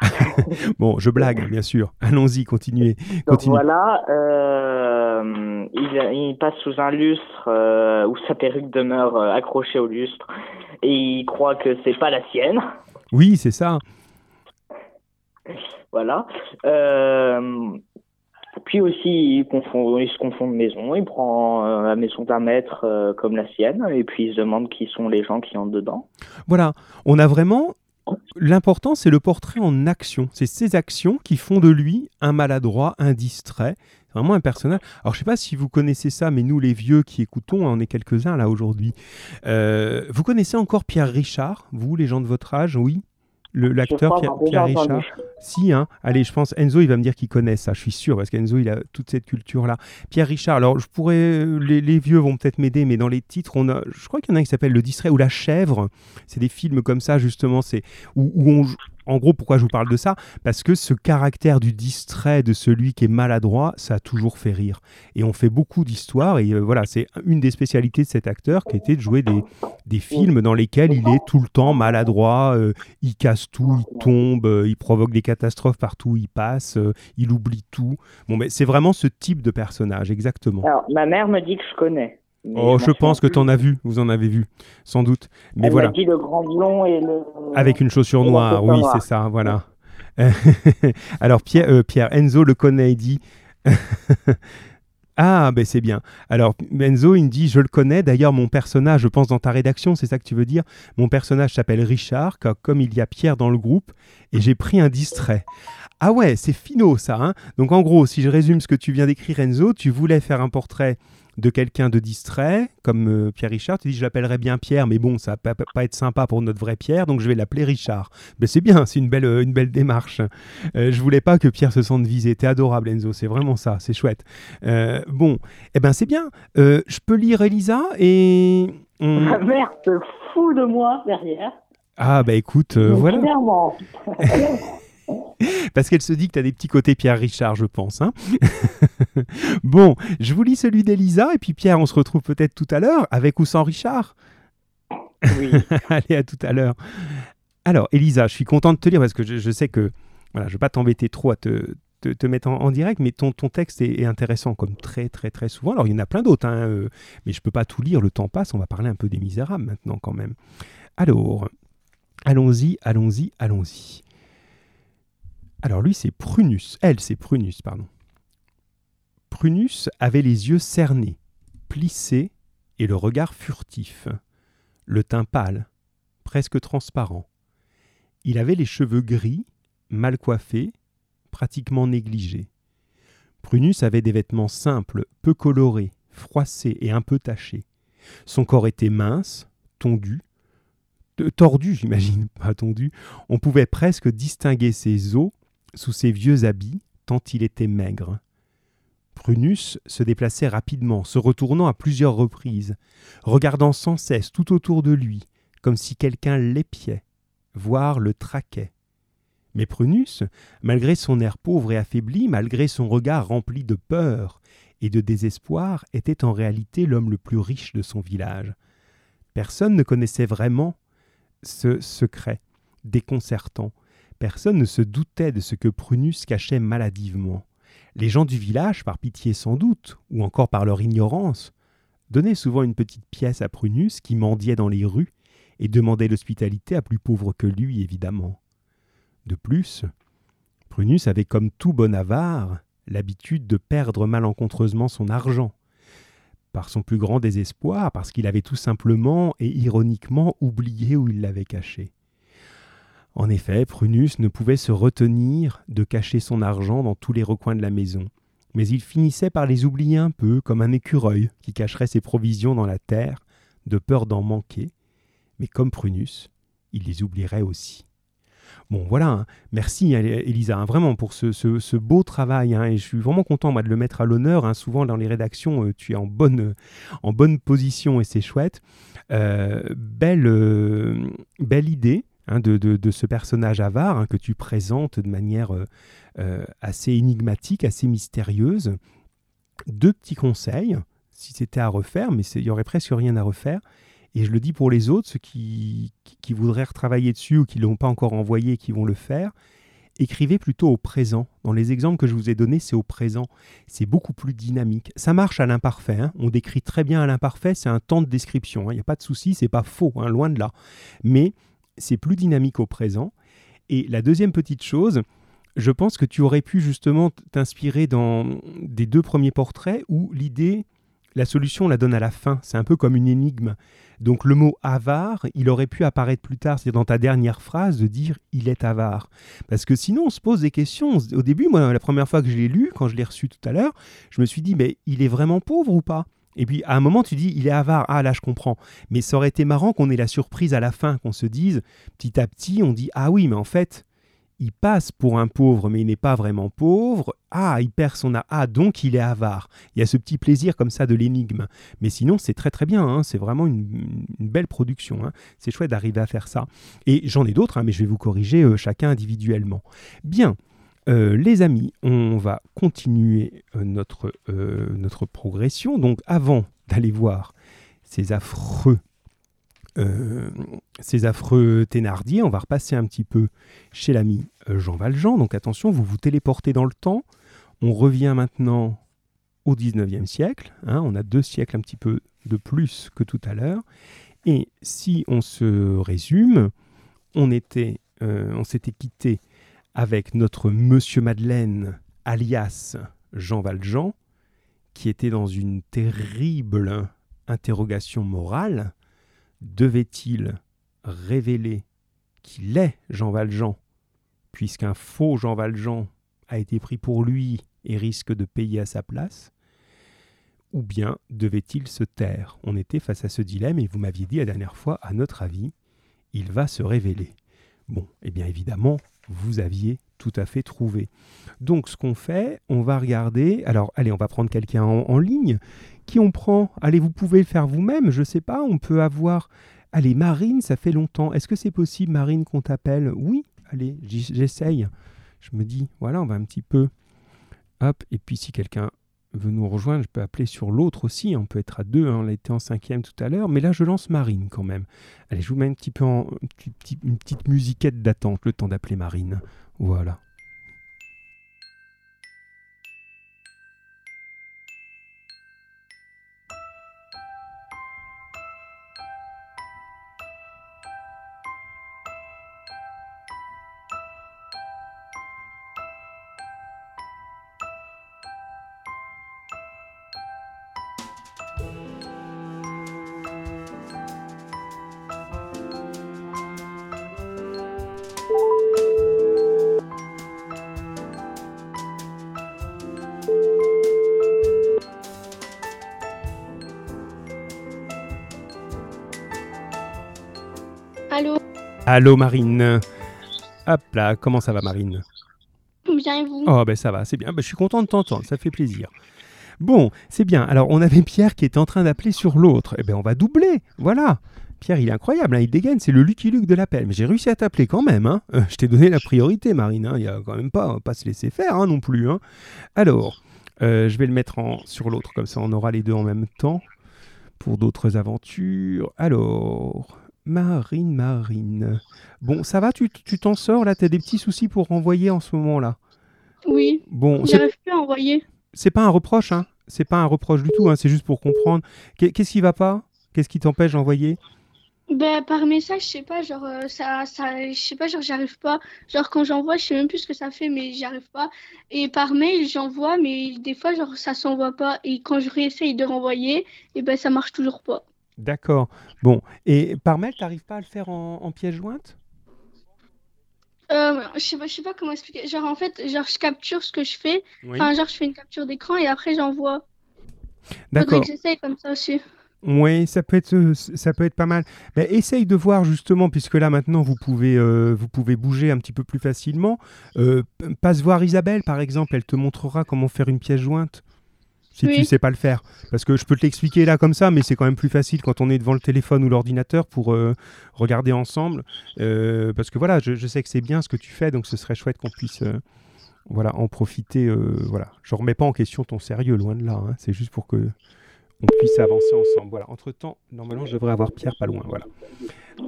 bon, je blague, bien sûr. Allons-y, continuez. Continue. voilà, euh, il, il passe sous un lustre euh, où sa perruque demeure accrochée au lustre et il croit que c'est pas la sienne. Oui, c'est ça. Voilà. Euh, puis aussi, il, il se confond de maison. Il prend euh, la maison d'un maître euh, comme la sienne et puis il se demande qui sont les gens qui entrent dedans. Voilà, on a vraiment. L'important, c'est le portrait en action. C'est ces actions qui font de lui un maladroit, un distrait. Vraiment un personnage. Alors, je sais pas si vous connaissez ça, mais nous, les vieux qui écoutons, on est quelques-uns là aujourd'hui. Euh, vous connaissez encore Pierre Richard, vous, les gens de votre âge, oui L'acteur Pierre, Pierre entendu. Richard Si, hein. Allez, je pense, Enzo, il va me dire qu'il connaît ça, je suis sûr, parce qu'Enzo, il a toute cette culture-là. Pierre Richard, alors, je pourrais, les, les vieux vont peut-être m'aider, mais dans les titres, on a, je crois qu'il y en a un qui s'appelle Le Distrait ou La Chèvre. C'est des films comme ça, justement, c'est où, où on, en gros, pourquoi je vous parle de ça? Parce que ce caractère du distrait de celui qui est maladroit, ça a toujours fait rire. Et on fait beaucoup d'histoires, et euh, voilà, c'est une des spécialités de cet acteur qui était de jouer des, des films dans lesquels il est tout le temps maladroit, euh, il casse tout, il tombe, euh, il provoque des catastrophes partout où il passe, il oublie tout. Bon, mais c'est vraiment ce type de personnage, exactement. Alors, ma mère me dit que je connais. Oh, je pense que tu en as vu, vous en avez vu, sans doute. Mais Elle voilà. dit le grand blond et le. Avec une chaussure Et noire, oui, c'est ça, voilà. Alors Pierre, euh, Pierre, Enzo le connaît, il dit. ah, ben c'est bien. Alors Enzo, il me dit, je le connais. D'ailleurs, mon personnage, je pense dans ta rédaction, c'est ça que tu veux dire? Mon personnage s'appelle Richard, car comme il y a Pierre dans le groupe, et j'ai pris un distrait. Ah ouais, c'est finot ça. Hein Donc en gros, si je résume ce que tu viens d'écrire, Enzo, tu voulais faire un portrait de quelqu'un de distrait, comme euh, Pierre Richard, tu dis je l'appellerais bien Pierre, mais bon, ça va pas, pas être sympa pour notre vrai Pierre, donc je vais l'appeler Richard. Ben, c'est bien, c'est une belle, euh, une belle démarche. Euh, je voulais pas que Pierre se sente visé. T'es adorable, Enzo, c'est vraiment ça, c'est chouette. Euh, bon, eh ben c'est bien. Je peux lire Elisa et. on- Ma mère se fout de moi derrière. Ah bah écoute, Mais voilà. Clairement. Parce qu'elle se dit que tu as des petits côtés Pierre Richard, je pense. hein. bon, je vous lis celui d'Elisa, et puis Pierre, on se retrouve peut-être tout à l'heure, avec ou sans Richard? Oui. Allez, à tout à l'heure. Alors, Elisa, je suis content de te lire, parce que je, je sais que, voilà, je ne vais pas t'embêter trop à te, te, te mettre en, en direct, mais ton, ton texte est, est intéressant, comme très, très, très souvent. Alors, il y en a plein d'autres, hein, euh, mais je ne peux pas tout lire, le temps passe, on va parler un peu des Misérables maintenant, quand même. Alors, allons-y, allons-y, allons-y. Alors lui, c'est Prunus. Elle, c'est Prunus, pardon. Prunus avait les yeux cernés, plissés et le regard furtif, le teint pâle, presque transparent. Il avait les cheveux gris, mal coiffés, pratiquement négligés. Prunus avait des vêtements simples, peu colorés, froissés et un peu tachés. Son corps était mince, tondu, t- tordu, j'imagine, pas tondu. On pouvait presque distinguer ses os sous ses vieux habits, tant il était maigre. Prunus se déplaçait rapidement, se retournant à plusieurs reprises, regardant sans cesse tout autour de lui, comme si quelqu'un l'épiait, voire le traquait. Mais Prunus, malgré son air pauvre et affaibli, malgré son regard rempli de peur et de désespoir, était en réalité l'homme le plus riche de son village. Personne ne connaissait vraiment ce secret déconcertant. Personne ne se doutait de ce que Prunus cachait maladivement. Les gens du village, par pitié sans doute, ou encore par leur ignorance, donnaient souvent une petite pièce à Prunus qui mendiait dans les rues et demandait l'hospitalité à plus pauvre que lui, évidemment. De plus, Prunus avait comme tout bon avare l'habitude de perdre malencontreusement son argent, par son plus grand désespoir, parce qu'il avait tout simplement et ironiquement oublié où il l'avait caché. En effet, Prunus ne pouvait se retenir de cacher son argent dans tous les recoins de la maison, mais il finissait par les oublier un peu, comme un écureuil qui cacherait ses provisions dans la terre, de peur d'en manquer, mais comme Prunus, il les oublierait aussi. Bon, voilà, hein. merci Elisa, hein, vraiment pour ce, beau travail, hein, et je suis vraiment content de le mettre à l'honneur. Souvent dans les rédactions, euh, tu es en bonne, position et c'est chouette. Euh, euh, belle idée hein, de, de- ce personnage avare hein, que tu présentes de manière euh, euh, assez énigmatique, assez mystérieuse. Deux petits conseils, si c'était à refaire, mais il y aurait presque rien à refaire. Et je le dis pour les autres, ceux qui, qui, voudraient retravailler dessus ou qui ne l'ont pas encore envoyé et qui vont le faire, écrivez plutôt au présent. Dans les exemples que je vous ai donnés, c'est au présent. C'est beaucoup plus dynamique. Ça marche à l'imparfait. hein. On décrit très bien à l'imparfait, c'est un temps de description. Il n'y a pas de souci, c'est pas faux, loin de là. Mais c'est plus dynamique au présent. Et la deuxième petite chose, je pense que tu aurais pu justement t'inspirer dans des deux premiers portraits où l'idée, la solution, on la donne à la fin. C'est un peu comme une énigme. Donc le mot avare, il aurait pu apparaître plus tard, c'est dans ta dernière phrase de dire il est avare. Parce que sinon on se pose des questions. Au début, moi, la première fois que je l'ai lu, quand je l'ai reçu tout à l'heure, je me suis dit mais il est vraiment pauvre ou pas? Et puis à un moment tu dis il est avare. Ah là je comprends. Mais ça aurait été marrant qu'on ait la surprise à la fin, qu'on se dise petit à petit, on dit ah oui mais en fait il passe pour un pauvre, mais il n'est pas vraiment pauvre. Ah, il perd son A, ah, donc il est avare. Il y a ce petit plaisir comme ça de l'énigme. Mais sinon, c'est très très bien. hein. C'est vraiment une, belle production. hein. C'est chouette d'arriver à faire ça. Et j'en ai d'autres, hein, mais je vais vous corriger euh, chacun individuellement. Bien. Euh, les amis, on va continuer euh, notre, euh, notre progression. Donc avant d'aller voir ces affreux, ces affreux Thénardier, on va repasser un petit peu chez l'ami Jean Valjean. Donc attention, vous vous téléportez dans le temps. On revient maintenant au 19e siècle. hein. on a deux siècles un petit peu de plus que tout à l'heure. Et si on se résume, on était, on s'était quitté avec notre Monsieur Madeleine, alias Jean Valjean, qui était dans une terrible interrogation morale. Devait-il révéler qu'il est Jean Valjean, puisqu'un faux Jean Valjean a été pris pour lui et risque de payer à sa place? Ou bien devait-il se taire? On était face à ce dilemme et vous m'aviez dit la dernière fois, à notre avis, il va se révéler. Bon, eh bien évidemment, vous aviez tout à fait trouvé. Donc ce qu'on fait, on va regarder. Alors allez, on va prendre quelqu'un en, ligne. Qui on prend Allez, vous pouvez le faire vous-même, je sais pas. On peut avoir. Allez, Marine, ça fait longtemps. Est-ce que c'est possible, Marine, qu'on t'appelle? Oui, allez, j'essaye. Je me dis, voilà, on va un petit peu. Hop, et puis si quelqu'un veut nous rejoindre, je peux appeler sur l'autre aussi. On peut être à deux. hein, On été en cinquième tout à l'heure. Mais là, je lance Marine quand même. Allez, je vous mets un petit- une petite musiquette d'attente, le temps d'appeler Marine. Voilà. Allô Marine. Hop là, comment ça va Marine? Bien et vous? Oh ben ça va, c'est bien. Ben, je suis content de t'entendre, ça fait plaisir. Bon, c'est bien. Alors on avait Pierre qui était en train d'appeler sur l'autre. Eh ben on va doubler. Voilà. Pierre, il est incroyable, hein, il dégaine, c'est le Lucky Luke de l'appel. Mais j'ai réussi à t'appeler quand même. hein. Euh, je t'ai donné la priorité, Marine. hein. Il y a quand même pas, pas se laisser faire hein, non plus. hein. Alors, euh, je vais le mettre en, sur l'autre, comme ça on aura les deux en même temps pour d'autres aventures. Alors, Marine, Marine. Bon, ça va, tu tu t'en sors là T'as des petits soucis pour renvoyer en ce moment-là Oui, Bon, j'arrive plus à envoyer. c'est pas un reproche, hein. C'est pas un reproche du tout, hein. C'est juste pour comprendre. Qu'est- Qu'est-ce qui va pas? Qu'est-ce qui t'empêche d'envoyer? Ben, par message, je sais pas, genre, euh, ça, ça, je sais pas, genre, j'arrive pas. Genre, quand j'envoie, je sais même plus ce que ça fait, mais j'y arrive pas. Et par mail, j'envoie, mais des fois, genre, ça s'envoie pas. Et quand je réessaye de renvoyer, et ben, ça marche toujours pas. D'accord. Bon. Et par mail, t'arrives pas à le faire en, en pièce jointe? Euh, je sais pas, je sais pas comment expliquer. Genre, en fait, genre, je capture ce que je fais. Oui. Enfin, genre, je fais une capture d'écran et après, j'envoie. Faudrait D'accord. que j'essaye comme ça aussi. Oui, ça peut être, ça peut être pas mal. Mais essaye de voir justement, puisque là maintenant vous pouvez, euh, vous pouvez bouger un petit peu plus facilement. Euh, passe voir Isabelle par exemple, elle te montrera comment faire une pièce jointe. Si Oui. tu sais pas le faire. Parce que je peux te l'expliquer là comme ça, mais c'est quand même plus facile quand on est devant le téléphone ou l'ordinateur pour euh, regarder ensemble. Euh, parce que voilà, je, je sais que c'est bien ce que tu fais, donc ce serait chouette qu'on puisse euh, voilà, en profiter. euh, voilà. Je remets pas en question ton sérieux, loin de là. hein. C'est juste pour que on puisse avancer ensemble. Voilà. Entre temps, normalement, je devrais avoir Pierre pas loin. Voilà.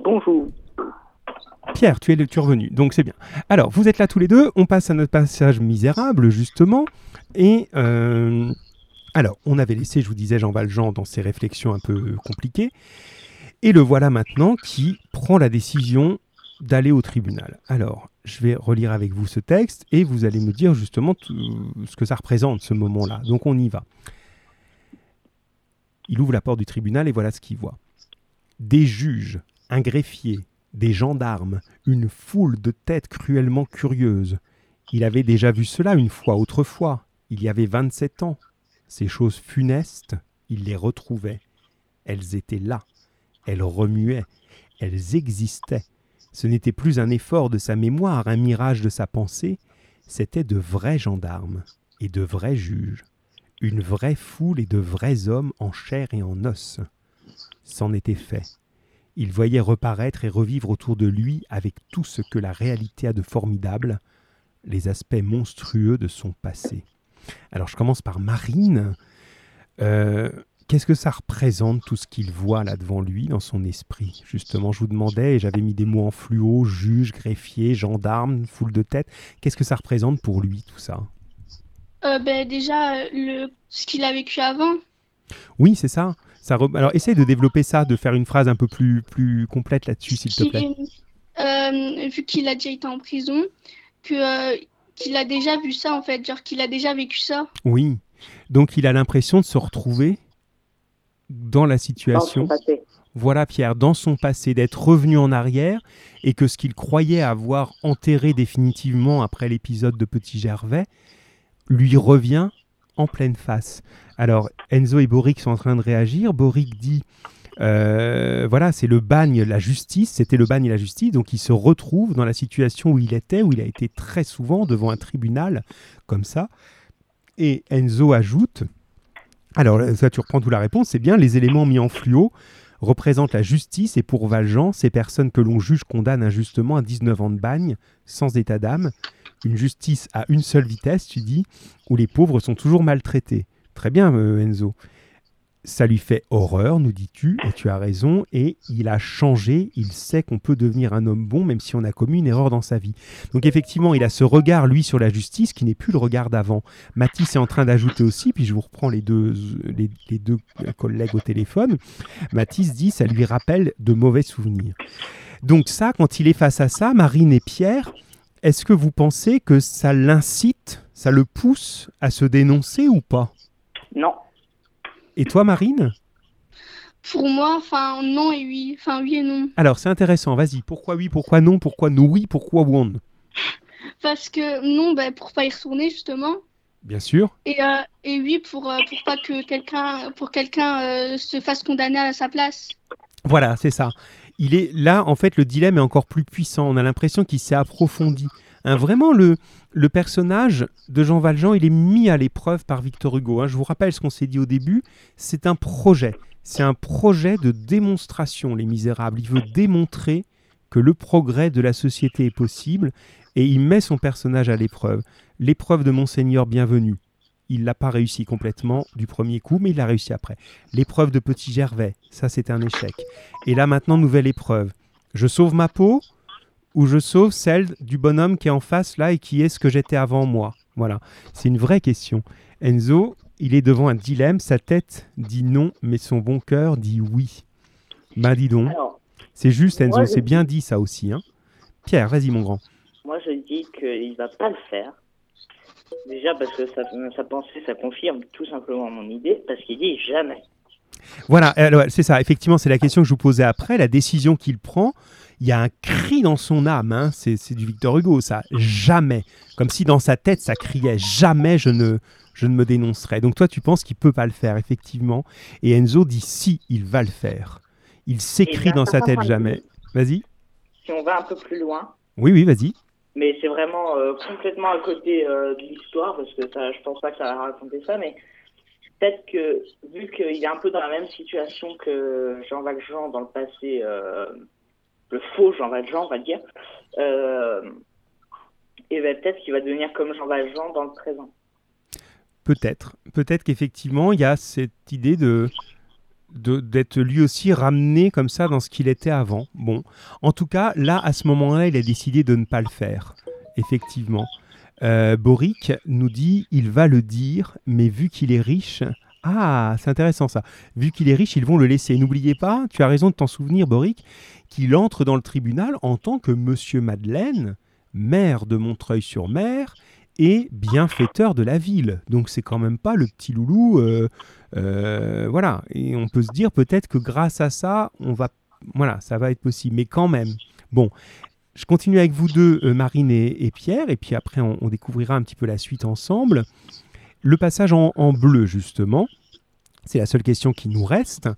Bonjour. Pierre, tu es, le, tu es revenu, donc c'est bien. Alors, vous êtes là tous les deux, on passe à notre passage misérable, justement. Et euh, alors, on avait laissé, je vous disais, Jean Valjean dans ses réflexions un peu compliquées. Et le voilà maintenant qui prend la décision d'aller au tribunal. Alors, je vais relire avec vous ce texte et vous allez me dire justement ce que ça représente, ce moment-là. Donc, on y va. Il ouvre la porte du tribunal et voilà ce qu'il voit. Des juges, un greffier, des gendarmes, une foule de têtes cruellement curieuses. Il avait déjà vu cela une fois autrefois, il y avait 27 ans. Ces choses funestes, il les retrouvait. Elles étaient là, elles remuaient, elles existaient. Ce n'était plus un effort de sa mémoire, un mirage de sa pensée, c'étaient de vrais gendarmes et de vrais juges, une vraie foule et de vrais hommes en chair et en os. C'en était fait. Il voyait reparaître et revivre autour de lui, avec tout ce que la réalité a de formidable, les aspects monstrueux de son passé. Alors je commence par Marine. Euh, Qu'est-ce que ça représente tout ce qu'il voit là devant lui dans son esprit? Justement, je vous demandais, et j'avais mis des mots en fluo, juge, greffier, gendarme, foule de tête. Qu'est-ce que ça représente pour lui tout ça? Euh, ben, déjà, euh, le... ce qu'il a vécu avant. Oui, c'est ça. ça re- Alors essaye de développer ça, de faire une phrase un peu plus, plus complète là-dessus, s'il te plaît. euh, vu qu'il a déjà été en prison, que euh, qu'il a déjà vu ça en fait, genre qu'il a déjà vécu ça. Oui. Donc il a l'impression de se retrouver dans la Dans son situation. passé. Voilà Pierre, dans son passé, d'être revenu en arrière et que ce qu'il croyait avoir enterré définitivement après l'épisode de Petit Gervais lui revient en pleine face. Alors Enzo et Boric sont en train de réagir. Boric dit euh, voilà, c'est le bagne, la justice, c'était le bagne et la justice, donc il se retrouve dans la situation où il était, où il a été très souvent devant un tribunal comme ça. Et Enzo ajoute, alors ça tu reprends toute la réponse, c'est bien, les éléments mis en fluo représentent la justice et pour Valjean, ces personnes que l'on juge condamnent injustement à 19 ans de bagne, sans état d'âme, une justice à une seule vitesse, tu dis, où les pauvres sont toujours maltraités. Très bien, euh, Enzo. Ça lui fait horreur, nous dis-tu, et tu as raison, et il a changé, il sait qu'on peut devenir un homme bon même si on a commis une erreur dans sa vie. Donc effectivement, il a ce regard, lui, sur la justice qui n'est plus le regard d'avant. Mathis est en train d'ajouter aussi, puis je vous reprends les deux, les, deux collègues au téléphone. Mathis dit, ça lui rappelle de mauvais souvenirs. Donc ça, quand il est face à ça, Marine et Pierre, est-ce que vous pensez que ça l'incite, ça le pousse à se dénoncer ou pas? Non. Et toi, Marine Pour moi, enfin non et oui, enfin oui et non. Alors, c'est intéressant, vas-y. Pourquoi oui, pourquoi non, pourquoi no oui, pourquoi won Parce que non, ben, pour pas y retourner justement. Bien sûr. Et, euh, et oui, pour, euh, pour pas que quelqu'un pour quelqu'un euh, se fasse condamner à sa place. Voilà, c'est ça. Il est là, en fait, le dilemme est encore plus puissant. On a l'impression qu'il s'est approfondi. Hein, vraiment, le, personnage de Jean Valjean, il est mis à l'épreuve par Victor Hugo. hein. Je vous rappelle ce qu'on s'est dit au début. C'est un projet. C'est un projet de démonstration, Les Misérables. Il veut démontrer que le progrès de la société est possible et il met son personnage à l'épreuve. L'épreuve de Monseigneur Bienvenu. Il l'a pas réussi complètement du premier coup, mais il l'a réussi après. L'épreuve de Petit Gervais, ça c'est un échec. Et là maintenant, nouvelle épreuve. Je sauve ma peau ou je sauve celle du bonhomme qui est en face là et qui est ce que j'étais avant moi Voilà, c'est une vraie question. Enzo, il est devant un dilemme, sa tête dit non, mais son bon cœur dit oui. Bah dis donc, c'est juste Enzo, c'est bien dit ça aussi. Hein. Pierre, vas-y mon grand. moi, je dis qu'il va pas le faire. Déjà parce que sa, sa pensée, ça confirme tout simplement mon idée, parce qu'il dit jamais. Voilà, alors, c'est ça, effectivement, c'est la question que je vous posais après, la décision qu'il prend. Il y a un cri dans son âme, hein, c'est du Victor Hugo, ça, jamais. Comme si dans sa tête, ça criait jamais je ne, je ne me dénoncerai. Donc toi, tu penses qu'il peut pas le faire, effectivement. Et Enzo dit si, il va le faire. Il s'écrit dans sa tête jamais. Vas-y. Si on va un peu plus loin, Oui, oui, vas-y. mais c'est vraiment euh, complètement à côté euh, de l'histoire, parce que ça, je pense pas que ça va raconter ça, mais peut-être que, vu qu'il est un peu dans la même situation que Jean Valjean dans le passé, euh, le faux Jean Valjean, on va dire, euh, et ben, peut-être qu'il va devenir comme Jean Valjean dans le présent. Peut-être. Peut-être qu'effectivement, il y a cette idée de d'être lui aussi ramené comme ça dans ce qu'il était avant. Bon, en tout cas, là, à ce moment-là, il a décidé de ne pas le faire. Effectivement. Euh, Boric nous dit, il va le dire, mais vu qu'il est riche... Ah, c'est intéressant ça. Vu qu'il est riche, ils vont le laisser. N'oubliez pas, tu as raison de t'en souvenir, Boric, qu'il entre dans le tribunal en tant que Monsieur Madeleine, maire de Montreuil-sur-Mer, et bienfaiteur de la ville. Donc c'est quand même pas le petit loulou. euh, euh, voilà. Et on peut se dire peut-être que grâce à ça, on va, voilà, ça va être possible. Mais quand même. Bon, je continue avec vous deux, euh, Marine et, Pierre, et puis après on, découvrira un petit peu la suite ensemble. Le passage en, bleu, justement, c'est la seule question qui nous reste.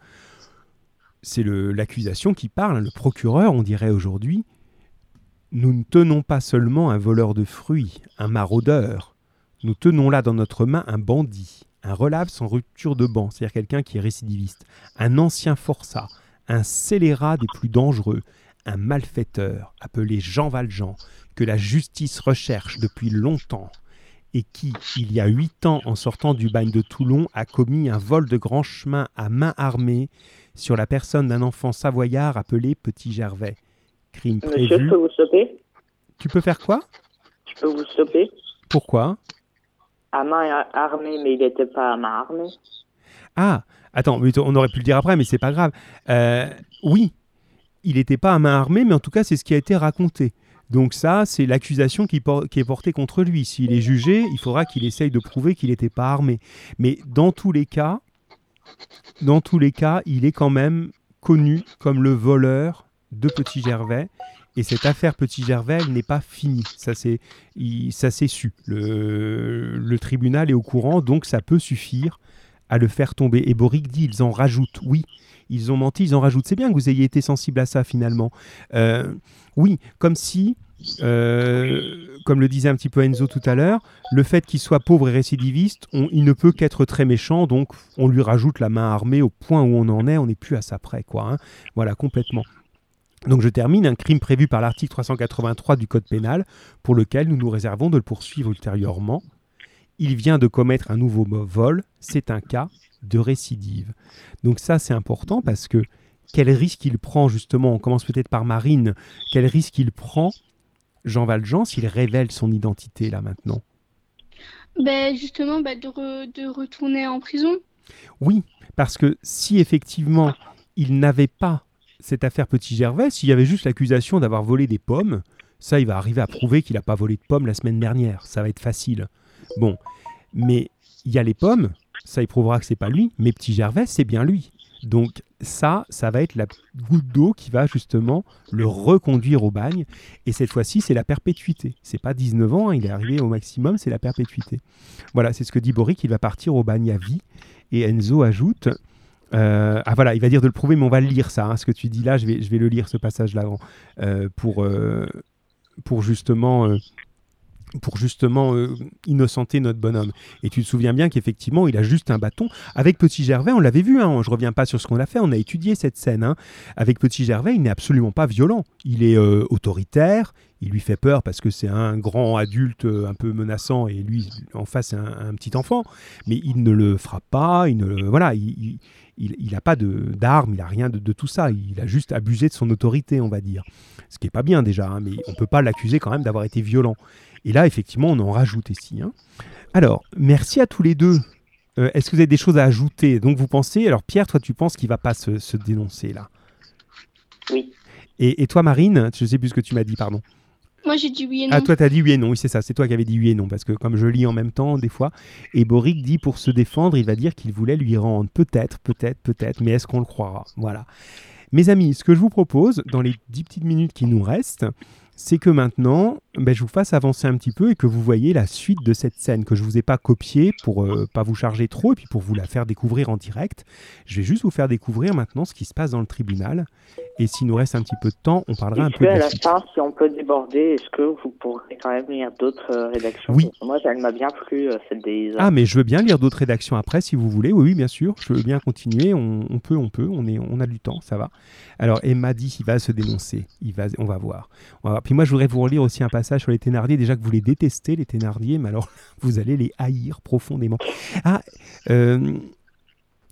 C'est l'accusation qui parle, le procureur, on dirait aujourd'hui. Nous ne tenons pas seulement un voleur de fruits, un maraudeur. Nous tenons là dans notre main un bandit, un relave sans rupture de banc, c'est-à-dire quelqu'un qui est récidiviste, un ancien forçat, un scélérat des plus dangereux, un malfaiteur appelé Jean Valjean, que la justice recherche depuis longtemps, et qui, il y a huit ans, en sortant du bagne de Toulon, a commis un vol de grand chemin à main armée sur la personne d'un enfant savoyard appelé Petit Gervais. Crime Monsieur, je peux vous stopper? Tu peux faire quoi? Je peux vous stopper? Pourquoi? À main armée, mais il n'était pas à main armée. Ah, attends, on aurait pu le dire après, mais c'est pas grave. Euh, oui, il n'était pas à main armée, mais en tout cas, c'est ce qui a été raconté. Donc ça, c'est l'accusation qui, est portée contre lui. S'il est jugé, il faudra qu'il essaye de prouver qu'il n'était pas armé. Mais dans tous les cas, dans tous les cas, il est quand même connu comme le voleur de Petit Gervais. Et cette affaire Petit Gervais, elle n'est pas finie. Ça c'est, il- ça su. Le, le tribunal est au courant, donc ça peut suffire à le faire tomber. Et Boric dit, ils en rajoutent. Oui, ils ont menti, ils en rajoutent. C'est bien que vous ayez été sensible à ça finalement. Euh, oui, comme si, euh, comme le disait un petit peu Enzo tout à l'heure, le fait qu'il soit pauvre et récidiviste, il ne peut qu'être très méchant, donc on lui rajoute la main armée au point où on en est, on n'est plus à ça près, quoi. hein. Voilà, complètement. Donc je termine, un crime prévu par l'article 383 du Code pénal, pour lequel nous nous réservons de le poursuivre ultérieurement. Il vient de commettre un nouveau vol, c'est un cas de récidive. Donc ça c'est important parce que quel risque il prend justement, on commence peut-être par Marine, quel risque il prend Jean Valjean s'il révèle son identité là maintenant? Ben justement, ben, de, re- de retourner en prison. Oui, parce que si effectivement il n'avait pas cette affaire Petit Gervais, s'il y avait juste l'accusation d'avoir volé des pommes, ça il va arriver à prouver qu'il n'a pas volé de pommes la semaine dernière, ça va être facile. Bon, mais il y a les pommes, ça il prouvera que c'est pas lui, mais Petit Gervais c'est bien lui. Donc ça, ça va être la goutte d'eau qui va justement le reconduire au bagne. Et cette fois-ci, c'est la perpétuité. C'est pas 19 ans, hein, il est arrivé au maximum, c'est la perpétuité. Voilà, c'est ce que dit Boric, il va partir au bagne à vie. Et Enzo ajoute, euh, ah voilà, il va dire de le prouver, mais on va le lire ça. hein, ce que tu dis là, je vais, je vais le lire ce passage-là euh, pour, euh, pour justement, euh, pour justement euh, innocenter notre bonhomme. Et tu te souviens bien qu'effectivement, il a juste un bâton. Avec Petit Gervais, on l'avait vu. Hein, je reviens pas sur ce qu'on a fait. On a étudié cette scène. hein. Avec Petit Gervais, il n'est absolument pas violent. Il est euh, autoritaire. Il lui fait peur parce que c'est un grand adulte euh, un peu menaçant et lui en face c'est un, petit enfant. Mais il ne le frappe pas. Il ne voilà. Il, n'a pas d'armes, il n'a rien de, de tout ça. Il a juste abusé de son autorité, on va dire. Ce qui n'est pas bien déjà, hein, mais on ne peut pas l'accuser quand même d'avoir été violent. Et là, effectivement, on en rajoute ici. hein. Alors, merci à tous les deux. Euh, Est-ce que vous avez des choses à ajouter? Donc, vous pensez. Alors, Pierre, toi, tu penses qu'il va pas se, se dénoncer là? Oui. et, et toi, Marine, je sais plus ce que tu m'as dit, pardon. Moi, j'ai dit oui et non. Ah, toi, t'as dit oui et non. Oui, c'est ça. C'est toi qui avais dit oui et non. Parce que comme je lis en même temps, des fois. Et Boric dit pour se défendre, il va dire qu'il voulait lui rendre. Peut-être, peut-être, peut-être. Mais est-ce qu'on le croira? Voilà. Mes amis, ce que je vous propose, dans les dix petites minutes qui nous restent, c'est que maintenant, ben, je vous fasse avancer un petit peu et que vous voyez la suite de cette scène que je vous ai pas copiée pour euh, pas vous charger trop et puis pour vous la faire découvrir en direct. Je vais juste vous faire découvrir maintenant ce qui se passe dans le tribunal. Et s'il nous reste un petit peu de temps, on parlera un peu de qu'à la fin, si on peut déborder, est-ce que vous pourrez quand même lire d'autres euh, rédactions? Oui. Moi, elle m'a bien plu, euh, celle des... Ah, mais je veux bien lire d'autres rédactions après, si vous voulez. Oui, oui, bien sûr. Je veux bien continuer. On, on peut, on peut. On, est, on a du temps, ça va. Alors, Emma dit qu'il va se dénoncer. Il va, on va voir. On va voir. Puis moi, je voudrais vous relire aussi un passage sur les Thénardier. Déjà que vous les détestez, les Thénardier, mais alors, vous allez les haïr profondément. Ah, euh,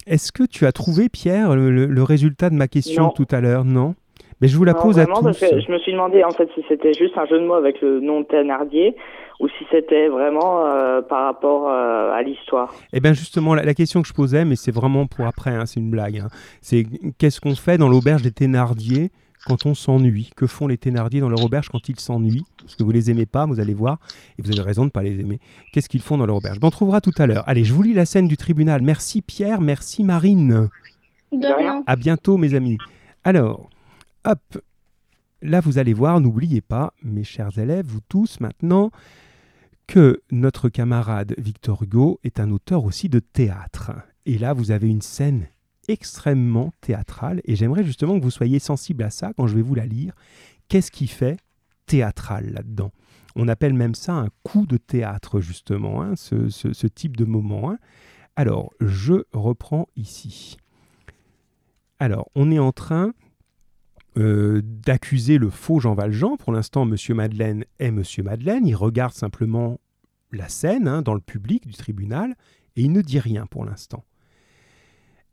est-ce que tu as trouvé, Pierre, le, le- le résultat de ma question Non. tout à l'heure? Non Mais je vous la Non, pose à vraiment, parce tous. que je me suis demandé en fait si c'était juste un jeu de mots avec le nom de Thénardier ou si c'était vraiment euh, par rapport euh, à l'histoire. Eh bien justement, la, la question que je posais, mais c'est vraiment pour après, hein, c'est une blague, hein, c'est qu'est-ce qu'on fait dans l'auberge des Thénardier quand on s'ennuie Que font les Thénardier dans leur auberge quand ils s'ennuient Parce que vous les aimez pas, vous allez voir, et vous avez raison de ne pas les aimer. Qu'est-ce qu'ils font dans leur auberge? Ben, On trouvera tout à l'heure. Allez, je vous lis la scène du tribunal. Merci Pierre, merci Marine. De rien. À bientôt mes amis. Alors, hop, là vous allez voir, n'oubliez pas, mes chers élèves, vous tous maintenant, que notre camarade Victor Hugo est un auteur aussi de théâtre. Et là, vous avez une scène extrêmement théâtrale, et j'aimerais justement que vous soyez sensible à ça quand je vais vous la lire. Qu'est-ce qui fait théâtral là-dedans? On appelle même ça un coup de théâtre, justement, hein, ce, type de moment. Hein. Alors, je reprends ici. Alors, on est en train euh, d'accuser le faux Jean Valjean. Pour l'instant, Monsieur Madeleine est Monsieur Madeleine. Il regarde simplement la scène hein, dans le public du tribunal et il ne dit rien pour l'instant.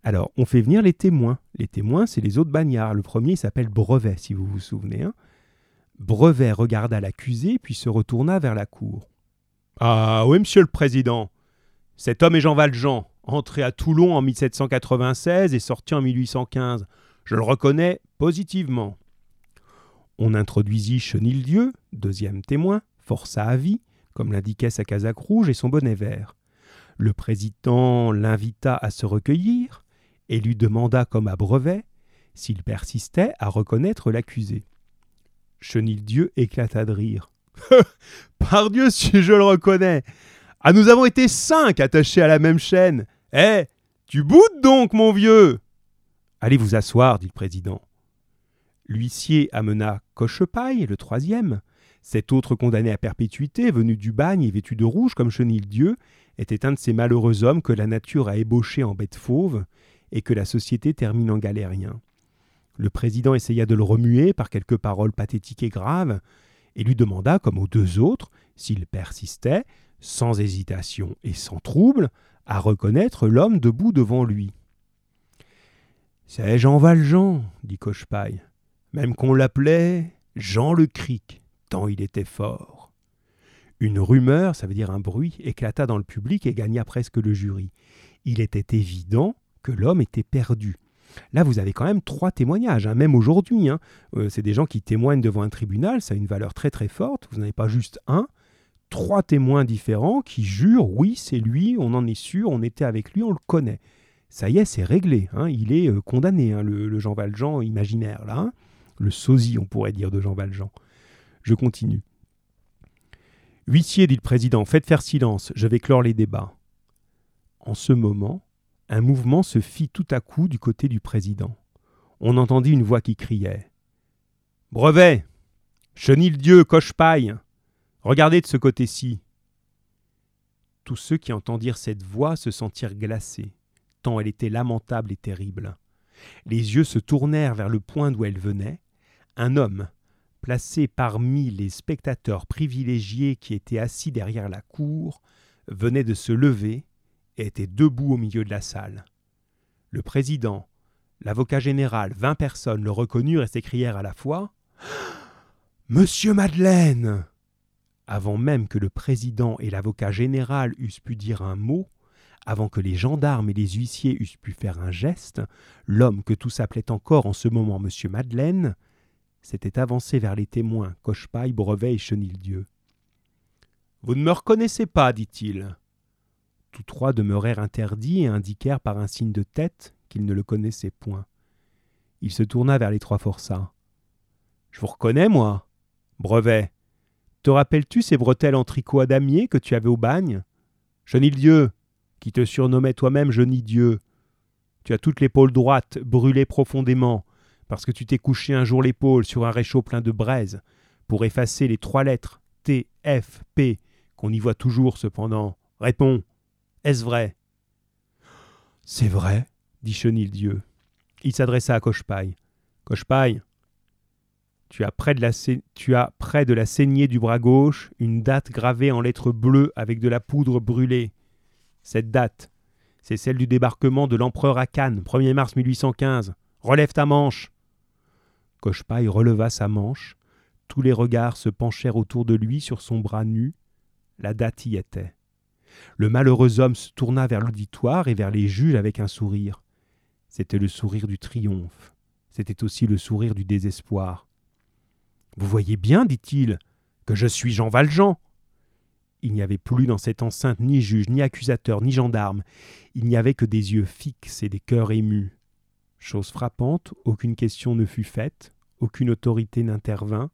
Alors, on fait venir les témoins. Les témoins, c'est les autres bagnards. Le premier s'appelle Brevet, si vous vous souvenez. Hein. Brevet regarda l'accusé, puis se retourna vers la cour. Ah oui, monsieur le président. Cet homme est Jean Valjean, entré à Toulon en 1796 et sorti en 1815. Je le reconnais positivement. On introduisit Chenildieu, deuxième témoin, forçat à vie, comme l'indiquait sa casaque rouge et son bonnet vert. Le président l'invita à se recueillir, et lui demanda comme à brevet s'il persistait à reconnaître l'accusé. Chenildieu éclata de rire. Pardieu, si je le reconnais Ah, nous avons été cinq attachés à la même chaîne Eh Tu boutes donc, mon vieux Allez vous asseoir, dit le président. L'huissier amena Cochepaille, le troisième. Cet autre condamné à perpétuité, venu du bagne et vêtu de rouge comme Chenildieu, était un de ces malheureux hommes que la nature a ébauchés en bêtes fauves et que la société termine en galérien. Le président essaya de le remuer par quelques paroles pathétiques et graves, et lui demanda, comme aux deux autres, s'il persistait, sans hésitation et sans trouble, à reconnaître l'homme debout devant lui. C'est Jean Valjean, dit Cochepaille, même qu'on l'appelait Jean le Cric, tant il était fort. Une rumeur, ça veut dire un bruit, éclata dans le public et gagna presque le jury. Il était évident que l'homme était perdu. Là, vous avez quand même trois témoignages, hein, même aujourd'hui. Hein. Euh, c'est des gens qui témoignent devant un tribunal, ça a une valeur très très forte. Vous n'avez pas juste un, trois témoins différents qui jurent, oui, c'est lui, on en est sûr, on était avec lui, on le connaît. Ça y est, c'est réglé. Hein. il est euh, condamné, le, le, Jean Valjean imaginaire, là. le sosie, on pourrait dire, de Jean Valjean. Je continue. Huissier, dit le président, faites faire silence, je vais clore les débats. En ce moment, un mouvement se fit tout à coup du côté du président. On entendit une voix qui criait Brevet Chenildieu, Cochepaille Regardez de ce côté-ci Tous ceux qui entendirent cette voix se sentirent glacés, tant elle était lamentable et terrible. Les yeux se tournèrent vers le point d'où elle venait. Un homme, placé parmi les spectateurs privilégiés qui étaient assis derrière la cour, venait de se lever était debout au milieu de la salle. Le président, l'avocat général, vingt personnes le reconnurent et s'écrièrent à la fois Monsieur Madeleine Avant même que le président et l'avocat général eussent pu dire un mot, avant que les gendarmes et les huissiers eussent pu faire un geste, l'homme que tous appelaient encore en ce moment Monsieur Madeleine s'était avancé vers les témoins Cochepaille, Brevet et Chenildieu. Vous ne me reconnaissez pas, dit-il. Tous trois demeurèrent interdits et indiquèrent par un signe de tête qu'ils ne le connaissaient point. Il se tourna vers les trois forçats. Je vous reconnais, moi. Brevet. Te rappelles-tu ces bretelles en tricot à damier que tu avais au bagne? Dieu, qui te surnommait toi-même Dieu. Tu as toute l'épaule droite brûlée profondément, parce que tu t'es couché un jour l'épaule sur un réchaud plein de braise, pour effacer les trois lettres T, F, P, qu'on y voit toujours cependant. Réponds. Est-ce vrai? C'est vrai, dit Chenildieu. Il s'adressa à Cochepaille. Cochepaille, tu as, près de la tu as près de la saignée du bras gauche une date gravée en lettres bleues avec de la poudre brûlée. Cette date, c'est celle du débarquement de l'empereur à Cannes, 1er mars 1815. Relève ta manche. Cochepaille releva sa manche. Tous les regards se penchèrent autour de lui sur son bras nu. La date y était. Le malheureux homme se tourna vers l'auditoire et vers les juges avec un sourire. C'était le sourire du triomphe. C'était aussi le sourire du désespoir. Vous voyez bien, dit-il, que je suis Jean Valjean. Il n'y avait plus dans cette enceinte ni juge, ni accusateur, ni gendarme. Il n'y avait que des yeux fixes et des cœurs émus. Chose frappante, aucune question ne fut faite, aucune autorité n'intervint.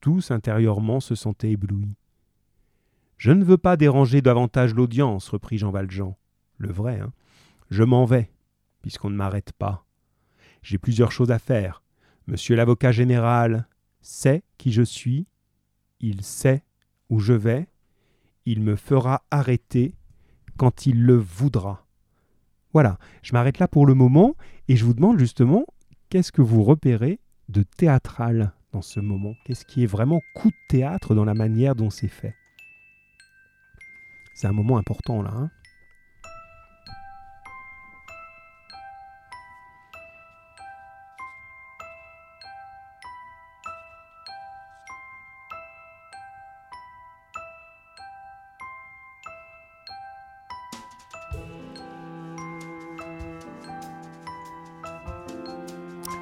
Tous intérieurement se sentaient éblouis. Je ne veux pas déranger davantage l'audience, reprit Jean Valjean. Le vrai, hein. Je m'en vais, puisqu'on ne m'arrête pas. J'ai plusieurs choses à faire. Monsieur l'avocat général sait qui je suis il sait où je vais, il me fera arrêter quand il le voudra. Voilà, je m'arrête là pour le moment et je vous demande justement qu'est-ce que vous repérez de théâtral dans ce moment? Qu'est-ce qui est vraiment coup de théâtre dans la manière dont c'est fait? C'est un moment important là. Hein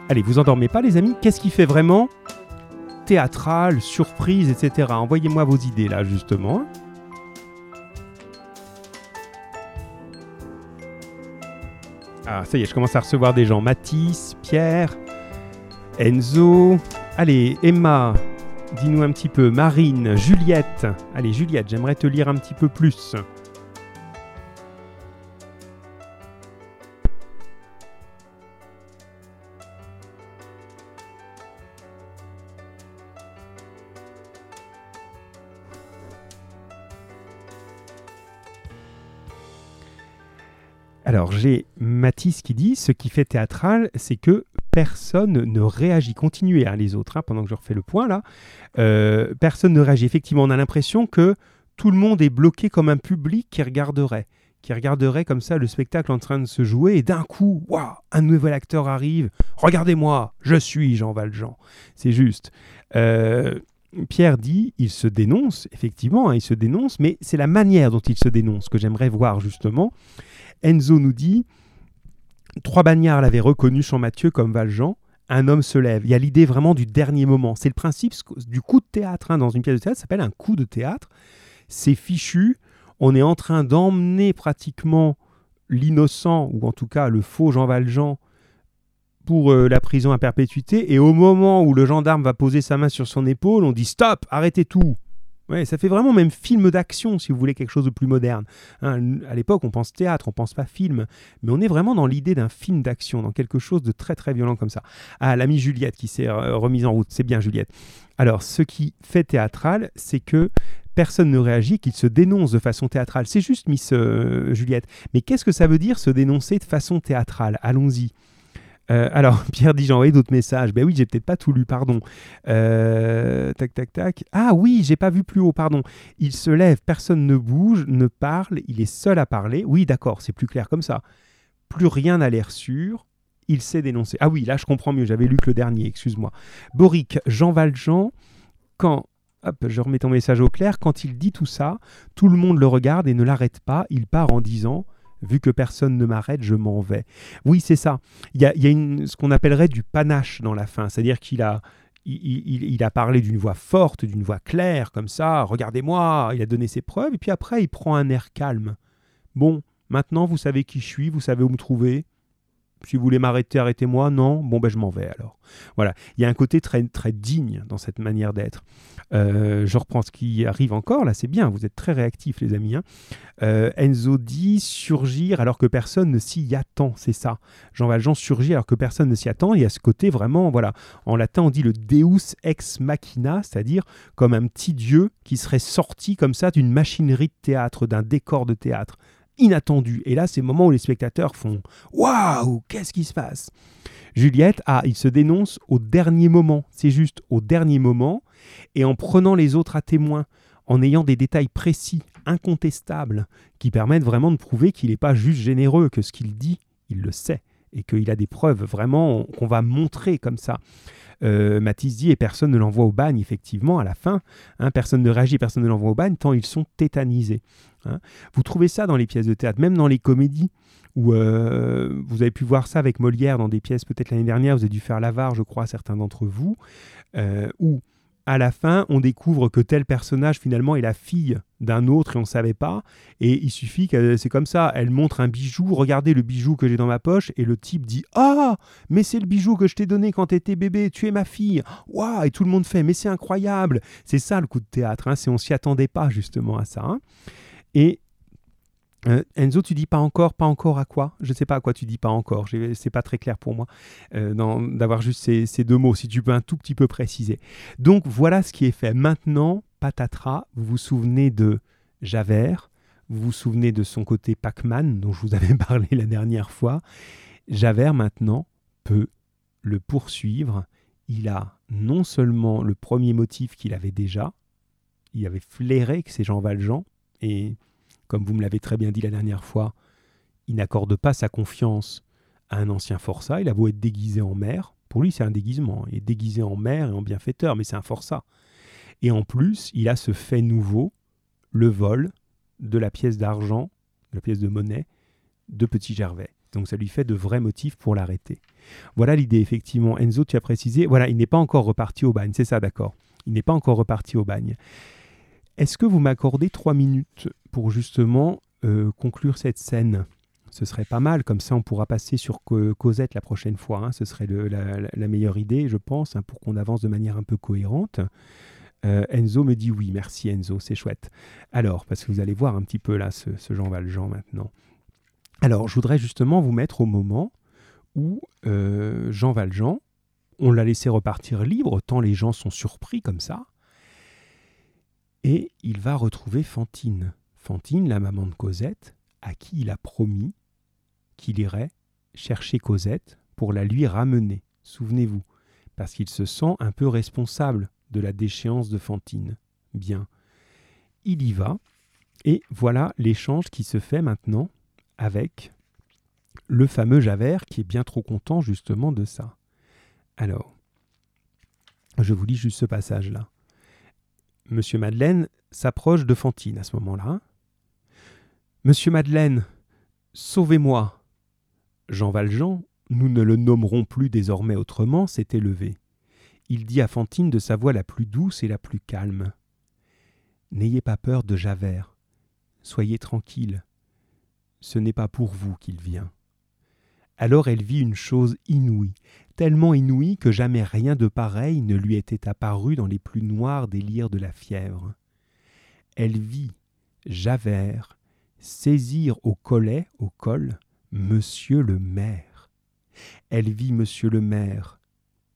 Allez, vous endormez pas les amis. Qu'est-ce qui fait vraiment théâtral, surprise, etc. Envoyez-moi vos idées là justement. Ah, ça y est, je commence à recevoir des gens. Mathis, Pierre, Enzo. Allez, Emma, dis-nous un petit peu. Marine, Juliette. Allez, Juliette, j'aimerais te lire un petit peu plus. Alors j'ai Mathis qui dit ce qui fait théâtral, c'est que personne ne réagit. Continuez hein, les autres, hein, pendant que je refais le point là. Euh, personne ne réagit. Effectivement, on a l'impression que tout le monde est bloqué comme un public qui regarderait, qui regarderait comme ça le spectacle en train de se jouer et d'un coup, waouh, un nouvel acteur arrive. Regardez-moi, je suis Jean Valjean. C'est juste. Euh, Pierre dit, il se dénonce, effectivement, hein, il se dénonce, mais c'est la manière dont il se dénonce que j'aimerais voir justement. Enzo nous dit Trois bagnards l'avaient reconnu Mathieu comme Valjean. Un homme se lève. Il y a l'idée vraiment du dernier moment. C'est le principe du coup de théâtre. Hein, dans une pièce de théâtre, ça s'appelle un coup de théâtre. C'est fichu. On est en train d'emmener pratiquement l'innocent, ou en tout cas le faux Jean Valjean, pour euh, la prison à perpétuité. Et au moment où le gendarme va poser sa main sur son épaule, on dit Stop, arrêtez tout. Ouais, ça fait vraiment même film d'action, si vous voulez quelque chose de plus moderne. Hein, à l'époque, on pense théâtre, on pense pas film, mais on est vraiment dans l'idée d'un film d'action, dans quelque chose de très très violent comme ça. Ah, l'ami Juliette qui s'est euh, remise en route, c'est bien Juliette. Alors, ce qui fait théâtral, c'est que personne ne réagit, qu'il se dénonce de façon théâtrale. C'est juste, Miss euh, Juliette. Mais qu'est-ce que ça veut dire se dénoncer de façon théâtrale? Allons-y. Euh, alors, Pierre dit j'ai envoyé d'autres messages. Ben oui, j'ai peut-être pas tout lu, pardon. Euh, tac, tac, tac. Ah oui, j'ai pas vu plus haut, pardon. Il se lève, personne ne bouge, ne parle, il est seul à parler. Oui, d'accord, c'est plus clair comme ça. Plus rien n'a l'air sûr. Il s'est dénoncé. Ah oui, là je comprends mieux, j'avais lu que le dernier, excuse-moi. Boric, Jean Valjean, quand Hop, je remets ton message au clair. Quand il dit tout ça, tout le monde le regarde et ne l'arrête pas. Il part en disant Vu que personne ne m'arrête, je m'en vais. Oui, c'est ça. Il y a, ce qu'on appellerait du panache dans la fin, c'est-à-dire qu'il a, il, a parlé d'une voix forte, d'une voix claire, comme ça, regardez-moi, il a donné ses preuves, et puis après, il prend un air calme. Bon, maintenant, vous savez qui je suis, vous savez où me trouver. Si vous voulez m'arrêter, arrêtez-moi. Non, bon, ben je m'en vais alors. Voilà, il y a un côté très, très digne dans cette manière d'être. Euh, je reprends ce qui arrive encore, là c'est bien, vous êtes très réactifs les amis. Hein. Euh, Enzo dit surgir alors que personne ne s'y attend, c'est ça. Jean Valjean surgit alors que personne ne s'y attend, il y a ce côté vraiment, voilà, en latin on dit le deus ex machina, c'est-à-dire comme un petit dieu qui serait sorti comme ça d'une machinerie de théâtre, d'un décor de théâtre inattendu. Et là, c'est le moment où les spectateurs font Waouh, qu'est-ce qui se passe? Juliette, ah, il se dénonce au dernier moment. C'est juste au dernier moment et en prenant les autres à témoin, en ayant des détails précis, incontestables, qui permettent vraiment de prouver qu'il n'est pas juste généreux, que ce qu'il dit, il le sait, et qu'il a des preuves vraiment qu'on va montrer comme ça. Euh, dit, et personne ne l'envoie au bagne, effectivement, à la fin. Hein, personne ne réagit, personne ne l'envoie au bagne, tant ils sont tétanisés. Hein. Vous trouvez ça dans les pièces de théâtre, même dans les comédies, où euh, vous avez pu voir ça avec Molière dans des pièces peut-être l'année dernière, vous avez dû faire l'avare, je crois, certains d'entre vous, euh, où à la fin, on découvre que tel personnage finalement est la fille d'un autre et on ne savait pas. Et il suffit que c'est comme ça. Elle montre un bijou, regardez le bijou que j'ai dans ma poche, et le type dit Ah, mais c'est le bijou que je t'ai donné quand tu étais bébé, tu es ma fille. Waouh Et tout le monde fait Mais c'est incroyable. C'est ça le coup de théâtre. Hein, c'est on s'y attendait pas justement à ça. Hein. Et Euh, Enzo, tu dis pas encore, pas encore à quoi? Je ne sais pas à quoi tu dis pas encore. C'est pas très clair pour moi euh, d'avoir juste ces, ces, deux mots. Si tu peux un tout petit peu préciser. Donc voilà ce qui est fait. Maintenant, patatras, vous vous souvenez de Javert, vous vous souvenez de son côté Pac-Man dont je vous avais parlé la dernière fois. Javert maintenant peut le poursuivre. Il a non seulement le premier motif qu'il avait déjà, il avait flairé que c'est Jean Valjean et comme vous me l'avez très bien dit la dernière fois, il n'accorde pas sa confiance à un ancien forçat. Il a être déguisé en maire. Pour lui, c'est un déguisement. Il est déguisé en maire et en bienfaiteur, mais c'est un forçat. Et en plus, il a ce fait nouveau, le vol de la pièce d'argent, de la pièce de monnaie de Petit Gervais. Donc ça lui fait de vrais motifs pour l'arrêter. Voilà l'idée, effectivement. Enzo, tu as précisé, voilà, il n'est pas encore reparti au bagne, c'est ça, d'accord. Il n'est pas encore reparti au bagne. Est-ce que vous m'accordez trois minutes pour justement euh, conclure cette scène? Ce serait pas mal, comme ça on pourra passer sur Cosette la prochaine fois. Hein. Ce serait la, meilleure idée, je pense, hein, pour qu'on avance de manière un peu cohérente. Euh, Enzo me dit oui, merci Enzo, c'est chouette. Alors, parce que vous allez voir un petit peu là ce, Jean Valjean maintenant. Alors, je voudrais justement vous mettre au moment où euh, Jean Valjean, on l'a laissé repartir libre, tant les gens sont surpris comme ça. Et il va retrouver Fantine. Fantine, la maman de Cosette, à qui il a promis qu'il irait chercher Cosette pour la lui ramener. Souvenez-vous, parce qu'il se sent un peu responsable de la déchéance de Fantine. Bien. Il y va, et voilà l'échange qui se fait maintenant avec le fameux Javert qui est bien trop content justement de ça. Alors, je vous lis juste ce passage-là. Monsieur Madeleine s'approche de Fantine à ce moment-là. Monsieur Madeleine, sauvez-moi. Jean Valjean, nous ne le nommerons plus désormais autrement, s'est élevé. Il dit à Fantine de sa voix la plus douce et la plus calme. N'ayez pas peur de Javert. Soyez tranquille. Ce n'est pas pour vous qu'il vient. Alors elle vit une chose inouïe, tellement inouïe que jamais rien de pareil ne lui était apparu dans les plus noirs délires de la fièvre. Elle vit Javert saisir au collet, au col, monsieur le maire. Elle vit monsieur le maire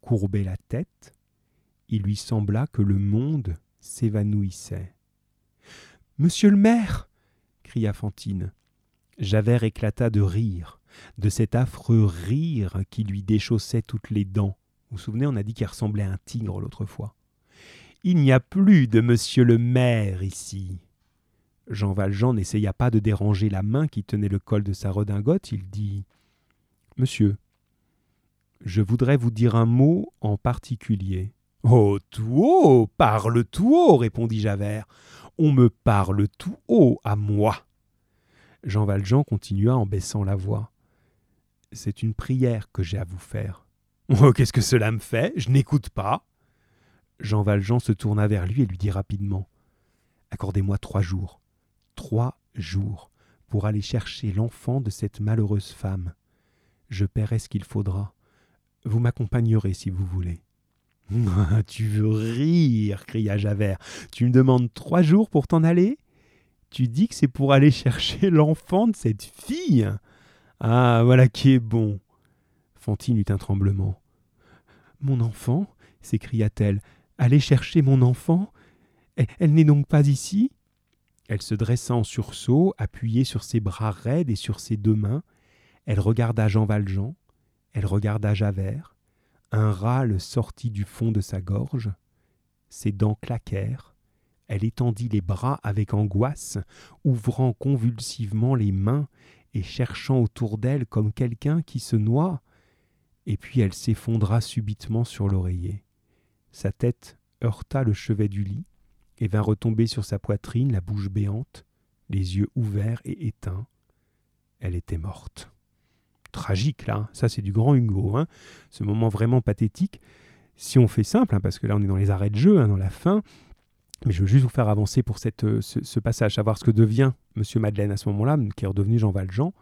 courber la tête. Il lui sembla que le monde s'évanouissait. Monsieur le maire cria Fantine. Javert éclata de rire de cet affreux rire qui lui déchaussait toutes les dents. Vous vous souvenez, on a dit qu'il ressemblait à un tigre l'autre fois. Il n'y a plus de monsieur le maire ici. Jean Valjean n'essaya pas de déranger la main qui tenait le col de sa redingote. Il dit Monsieur, je voudrais vous dire un mot en particulier. Oh, tout haut Parle tout haut répondit Javert. On me parle tout haut à moi. Jean Valjean continua en baissant la voix c'est une prière que j'ai à vous faire. Oh, qu'est-ce que cela me fait? Je n'écoute pas. Jean Valjean se tourna vers lui et lui dit rapidement Accordez-moi trois jours, trois jours, pour aller chercher l'enfant de cette malheureuse femme. Je paierai ce qu'il faudra. Vous m'accompagnerez si vous voulez. tu veux rire cria Javert. Tu me demandes trois jours pour t'en aller? Tu dis que c'est pour aller chercher l'enfant de cette fille ah, voilà qui est bon. Fantine eut un tremblement. Mon enfant s'écria-t-elle. Allez chercher mon enfant Elle, n'est donc pas ici? Elle se dressa en sursaut, appuyée sur ses bras raides et sur ses deux mains. Elle regarda Jean Valjean, elle regarda Javert. Un râle sortit du fond de sa gorge. Ses dents claquèrent. Elle étendit les bras avec angoisse, ouvrant convulsivement les mains et cherchant autour d'elle comme quelqu'un qui se noie, et puis elle s'effondra subitement sur l'oreiller. Sa tête heurta le chevet du lit et vint retomber sur sa poitrine, la bouche béante, les yeux ouverts et éteints. Elle était morte. Tragique, là, ça c'est du grand Hugo, hein. ce moment vraiment pathétique. Si on fait simple, hein, parce que là on est dans les arrêts de jeu, hein, dans la fin, mais je veux juste vous faire avancer pour cette, euh, ce, passage, savoir ce que devient M. Madeleine à ce moment-là, qui est redevenu Jean Valjean.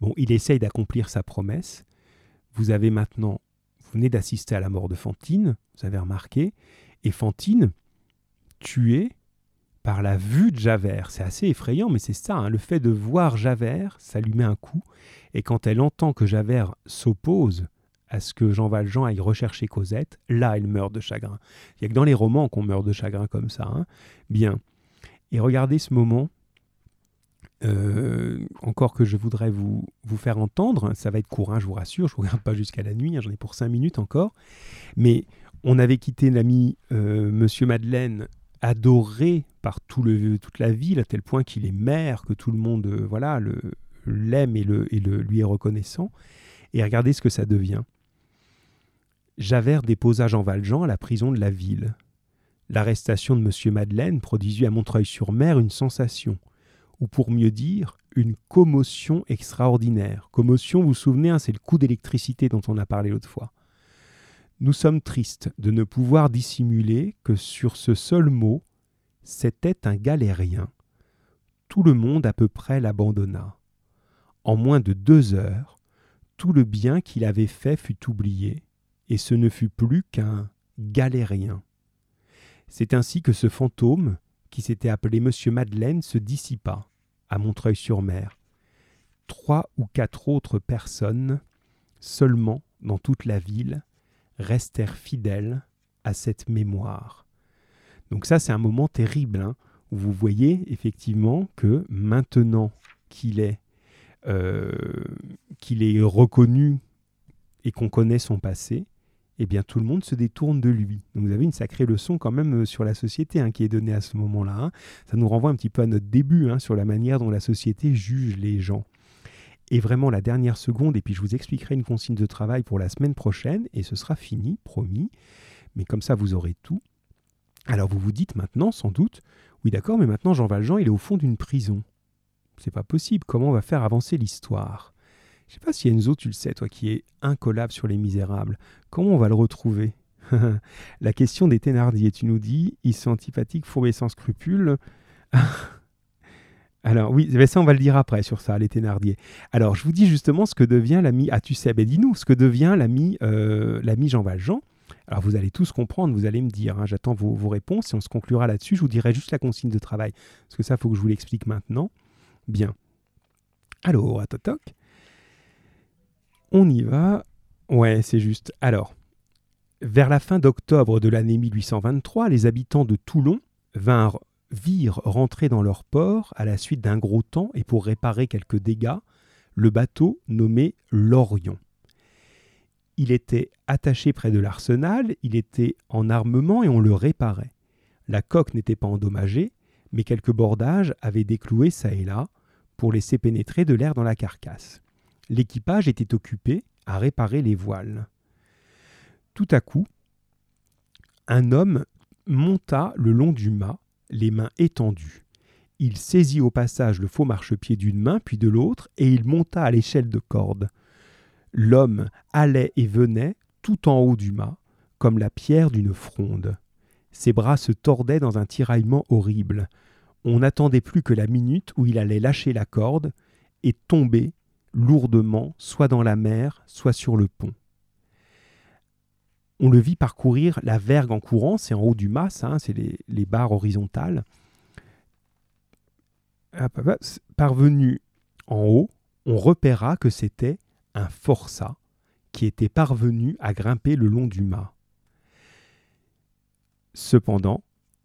Bon, il essaye d'accomplir sa promesse. Vous avez maintenant, vous venez d'assister à la mort de Fantine, vous avez remarqué, et Fantine, tuée par la vue de Javert. C'est assez effrayant, mais c'est ça, hein. le fait de voir Javert, ça lui met un coup. Et quand elle entend que Javert s'oppose à ce que Jean Valjean aille rechercher Cosette, là, elle meurt de chagrin. Il n'y a que dans les romans qu'on meurt de chagrin comme ça. Hein. Bien. Et regardez ce moment, euh, encore que je voudrais vous, vous faire entendre. Ça va être court, hein, je vous rassure, je ne regarde pas jusqu'à la nuit, hein, j'en ai pour cinq minutes encore. Mais on avait quitté l'ami euh, Monsieur Madeleine, adoré par tout le, toute la ville, à tel point qu'il est maire, que tout le monde euh, voilà l'aime et, le, et le, lui est reconnaissant. Et regardez ce que ça devient. Javert déposa Jean Valjean à la prison de la ville. L'arrestation de Monsieur Madeleine produisit à Montreuil-sur-Mer une sensation ou pour mieux dire, une commotion extraordinaire. Commotion, vous vous souvenez, hein, c'est le coup d'électricité dont on a parlé l'autre fois. Nous sommes tristes de ne pouvoir dissimuler que sur ce seul mot, c'était un galérien. Tout le monde à peu près l'abandonna. En moins de deux heures, tout le bien qu'il avait fait fut oublié, et ce ne fut plus qu'un galérien. C'est ainsi que ce fantôme, qui s'était appelé Monsieur Madeleine, se dissipa à Montreuil-sur-Mer. Trois ou quatre autres personnes seulement dans toute la ville restèrent fidèles à cette mémoire. Donc ça, c'est un moment terrible, hein, où vous voyez effectivement que maintenant qu'il est, euh, qu'il est reconnu et qu'on connaît son passé, eh bien tout le monde se détourne de lui. Donc vous avez une sacrée leçon quand même euh, sur la société hein, qui est donnée à ce moment-là. Hein. Ça nous renvoie un petit peu à notre début hein, sur la manière dont la société juge les gens. Et vraiment la dernière seconde, et puis je vous expliquerai une consigne de travail pour la semaine prochaine, et ce sera fini, promis. Mais comme ça, vous aurez tout. Alors vous vous dites maintenant, sans doute, oui d'accord, mais maintenant Jean Valjean, il est au fond d'une prison. C'est pas possible, comment on va faire avancer l'histoire? Je sais pas si Enzo, tu le sais, toi qui es incollable sur les misérables. Comment on va le retrouver? La question des Thénardier, tu nous dis, ils sont antipathiques, fourbés sans scrupules. Alors oui, ça on va le dire après sur ça, les Thénardier. Alors je vous dis justement ce que devient l'ami, ah tu sais, ben dis-nous, ce que devient l'ami euh, l'ami Jean Valjean. Alors vous allez tous comprendre, vous allez me dire, hein, j'attends vos, vos, réponses et on se conclura là-dessus. Je vous dirai juste la consigne de travail, parce que ça, faut que je vous l'explique maintenant. Bien. Alors, à toc. On y va. Ouais, c'est juste. Alors, vers la fin d'octobre de l'année 1823, les habitants de Toulon vinrent virent rentrer dans leur port à la suite d'un gros temps et pour réparer quelques dégâts, le bateau nommé l'Orion. Il était attaché près de l'arsenal, il était en armement et on le réparait. La coque n'était pas endommagée, mais quelques bordages avaient décloué çà et là pour laisser pénétrer de l'air dans la carcasse. L'équipage était occupé à réparer les voiles. Tout à coup, un homme monta le long du mât, les mains étendues. Il saisit au passage le faux marchepied d'une main puis de l'autre, et il monta à l'échelle de corde. L'homme allait et venait tout en haut du mât, comme la pierre d'une fronde. Ses bras se tordaient dans un tiraillement horrible. On n'attendait plus que la minute où il allait lâcher la corde et tomber lourdement, soit dans la mer, soit sur le pont. On le vit parcourir la vergue en courant, c'est en haut du mât, hein, c'est les, barres horizontales. Parvenu en haut, on repéra que c'était un forçat qui était parvenu à grimper le long du mât. Cependant,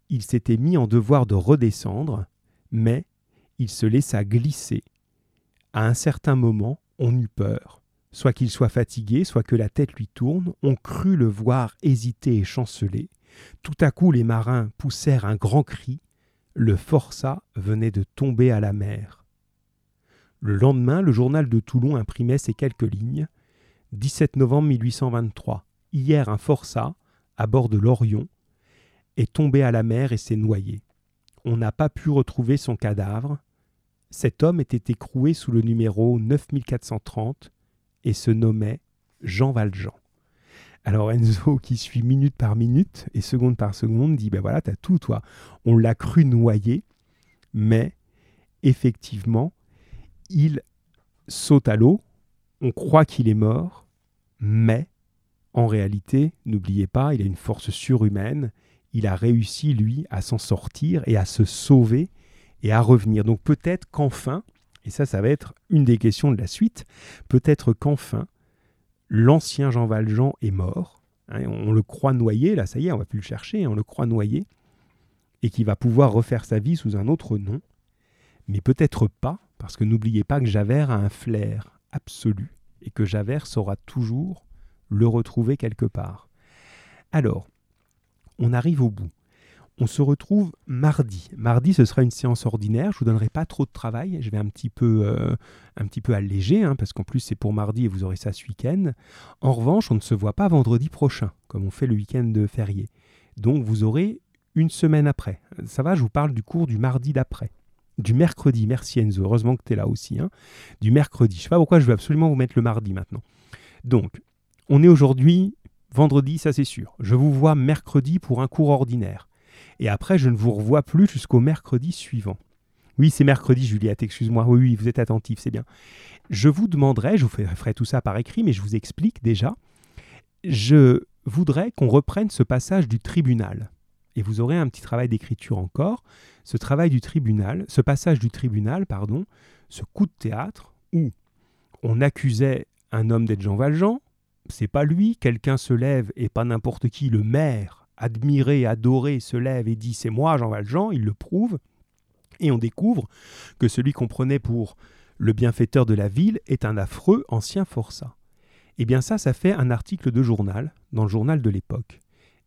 il s'était mis en devoir de redescendre, mais il se laissa glisser à un certain moment, on eut peur. Soit qu'il soit fatigué, soit que la tête lui tourne, on crut le voir hésiter et chanceler. Tout à coup les marins poussèrent un grand cri. Le forçat venait de tomber à la mer. Le lendemain, le journal de Toulon imprimait ces quelques lignes. 17 novembre 1823. Hier, un forçat, à bord de l'Orion, est tombé à la mer et s'est noyé. On n'a pas pu retrouver son cadavre. Cet homme était écroué sous le numéro 9430 et se nommait Jean Valjean. Alors Enzo, qui suit minute par minute et seconde par seconde, dit ben voilà, t'as tout toi. On l'a cru noyé, mais effectivement, il saute à l'eau. On croit qu'il est mort, mais en réalité, n'oubliez pas, il a une force surhumaine. il a réussi, lui, à s'en sortir et à se sauver et à revenir. Donc peut-être qu'enfin, et ça, ça va être une des questions de la suite, peut-être qu'enfin, l'ancien Jean Valjean est mort. Hein, on le croit noyé, là, ça y est, on va plus le chercher, on le croit noyé, et qu'il va pouvoir refaire sa vie sous un autre nom. Mais peut-être pas, parce que n'oubliez pas que Javert a un flair absolu, et que Javert saura toujours le retrouver quelque part. Alors, on arrive au bout. On se retrouve mardi. Mardi, ce sera une séance ordinaire. Je vous donnerai pas trop de travail. Je vais un petit peu, euh, un petit peu alléger, hein, parce qu'en plus c'est pour mardi et vous aurez ça ce week-end. En revanche, on ne se voit pas vendredi prochain, comme on fait le week-end de férié. Donc vous aurez une semaine après. Ça va, je vous parle du cours du mardi d'après. Du mercredi, merci Enzo, heureusement que tu es là aussi. Hein. Du mercredi. Je ne sais pas pourquoi je vais absolument vous mettre le mardi maintenant. Donc, on est aujourd'hui vendredi, ça c'est sûr. Je vous vois mercredi pour un cours ordinaire. Et après, je ne vous revois plus jusqu'au mercredi suivant. Oui, c'est mercredi, Juliette, excuse-moi. Oui, oui, vous êtes attentif, c'est bien. Je vous demanderai, je vous ferai tout ça par écrit, mais je vous explique déjà. Je voudrais qu'on reprenne ce passage du tribunal. Et vous aurez un petit travail d'écriture encore. Ce travail du tribunal, ce passage du tribunal, pardon, ce coup de théâtre où on accusait un homme d'être Jean Valjean, c'est pas lui, quelqu'un se lève et pas n'importe qui, le maire, admiré, adoré, se lève et dit c'est moi Jean Valjean, il le prouve, et on découvre que celui qu'on prenait pour le bienfaiteur de la ville est un affreux ancien forçat. Eh bien ça, ça fait un article de journal, dans le journal de l'époque.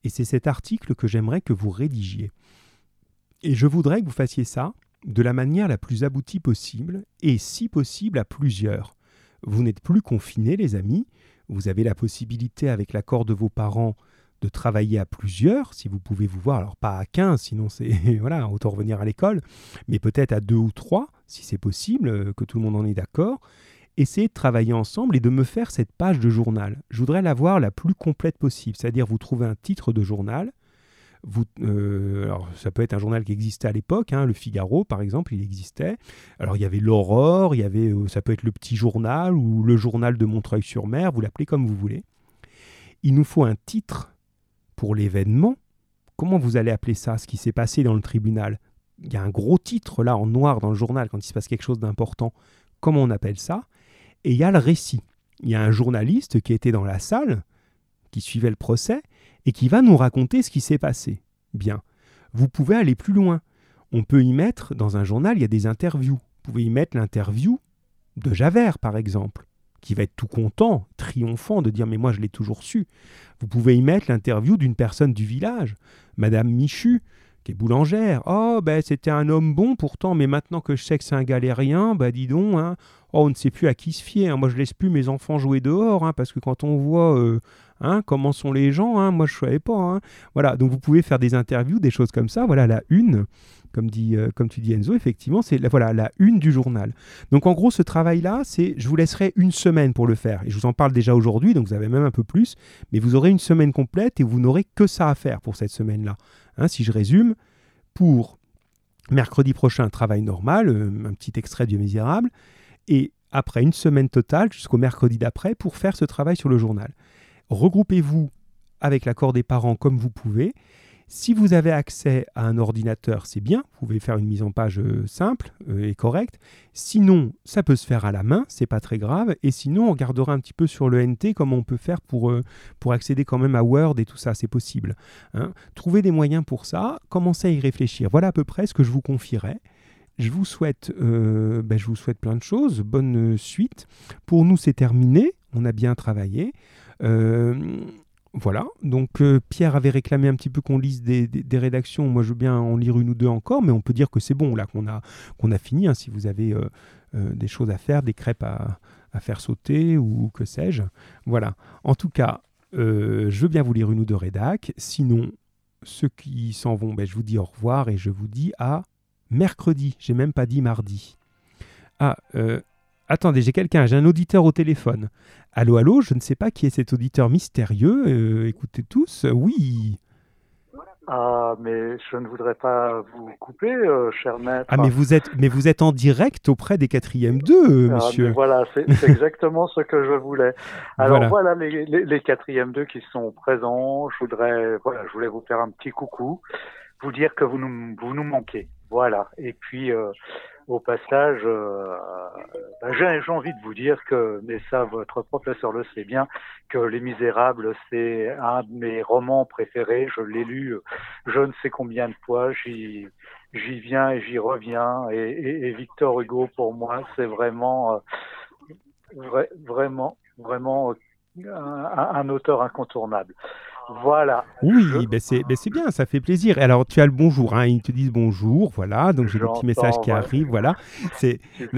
Et c'est cet article que j'aimerais que vous rédigiez. Et je voudrais que vous fassiez ça de la manière la plus aboutie possible, et si possible à plusieurs. Vous n'êtes plus confinés, les amis, vous avez la possibilité, avec l'accord de vos parents, de travailler à plusieurs, si vous pouvez vous voir, alors pas à 15, sinon c'est voilà, autant revenir à l'école, mais peut-être à deux ou trois, si c'est possible, euh, que tout le monde en est d'accord. Essayez de travailler ensemble et de me faire cette page de journal. Je voudrais la voir la plus complète possible, c'est-à-dire vous trouvez un titre de journal. Vous, euh, alors ça peut être un journal qui existait à l'époque, hein, le Figaro par exemple, il existait. Alors il y avait l'Aurore, il y avait, euh, ça peut être le Petit Journal ou le Journal de Montreuil-sur-Mer, vous l'appelez comme vous voulez. Il nous faut un titre pour l'événement, comment vous allez appeler ça, ce qui s'est passé dans le tribunal? Il y a un gros titre là en noir dans le journal quand il se passe quelque chose d'important. Comment on appelle ça? Et il y a le récit. Il y a un journaliste qui était dans la salle, qui suivait le procès, et qui va nous raconter ce qui s'est passé. Bien. Vous pouvez aller plus loin. On peut y mettre, dans un journal, il y a des interviews. Vous pouvez y mettre l'interview de Javert, par exemple qui va être tout content, triomphant de dire mais moi je l'ai toujours su. Vous pouvez y mettre l'interview d'une personne du village, Madame Michu, qui est boulangère. Oh, ben c'était un homme bon pourtant, mais maintenant que je sais que c'est un galérien, bah dis donc, hein, oh, on ne sait plus à qui se fier. Hein. Moi je laisse plus mes enfants jouer dehors, hein, parce que quand on voit euh, hein, comment sont les gens, hein, moi je ne savais pas. Hein. Voilà, donc vous pouvez faire des interviews, des choses comme ça. Voilà la une comme, dit, euh, comme tu dis Enzo, effectivement, c'est la, voilà, la une du journal. Donc en gros, ce travail-là, c'est je vous laisserai une semaine pour le faire. Et je vous en parle déjà aujourd'hui, donc vous avez même un peu plus, mais vous aurez une semaine complète et vous n'aurez que ça à faire pour cette semaine-là. Hein, si je résume, pour mercredi prochain, travail normal, euh, un petit extrait du Misérable, et après une semaine totale, jusqu'au mercredi d'après, pour faire ce travail sur le journal. Regroupez-vous avec l'accord des parents comme vous pouvez, si vous avez accès à un ordinateur, c'est bien, vous pouvez faire une mise en page euh, simple euh, et correcte. Sinon, ça peut se faire à la main, c'est pas très grave. Et sinon, on regardera un petit peu sur le NT comment on peut faire pour, euh, pour accéder quand même à Word et tout ça, c'est possible. Hein. Trouvez des moyens pour ça, commencez à y réfléchir. Voilà à peu près ce que je vous confierais. Je vous souhaite, ben, je vous souhaite plein de choses, bonne suite. Pour nous, c'est terminé, on a bien travaillé. Voilà, donc euh, Pierre avait réclamé un petit peu qu'on lise des, rédactions. Moi, je veux bien en lire une ou deux encore, mais on peut dire que c'est bon, là, qu'on a, fini. Hein, si vous avez euh, euh, des choses à faire, des crêpes à, faire sauter ou que sais-je. Voilà. En tout cas, je veux bien vous lire une ou deux rédacs. Sinon, ceux qui s'en vont, ben, je vous dis au revoir et je vous dis à mercredi. J'ai même pas dit mardi. Ah, attendez, j'ai quelqu'un, j'ai un auditeur au téléphone. Allô, allô, je ne sais pas qui est cet auditeur mystérieux. Euh, écoutez tous. Oui. Ah, mais je ne voudrais pas vous couper, euh, cher maître. Ah, mais vous êtes, mais vous êtes en direct auprès des quatrièmes 2, Ah, monsieur. voilà, c'est exactement ce que je voulais. Alors voilà, les, les, les quatrièmes deux qui sont présents. Je voudrais, voilà, je voulais vous faire un petit coucou, vous dire que vous nous, vous nous manquez. Voilà. Et puis, euh, au passage, euh, bah, j'ai envie de vous dire que, mais ça, votre professeur le sait bien, que Les Misérables, c'est un de mes romans préférés. Je l'ai lu euh, je ne sais combien de fois. J'y viens et j'y reviens. Et, et, Victor Hugo, pour moi, c'est vraiment, euh, vra- vraiment, vraiment euh, un auteur incontournable. Voilà. Oui, Je- ben c'est ben bien, ça fait plaisir. Alors, tu as le bonjour, hein, ils te disent bonjour, voilà. Donc, j'ai des petits messages qui ouais. arrivent, voilà. C'est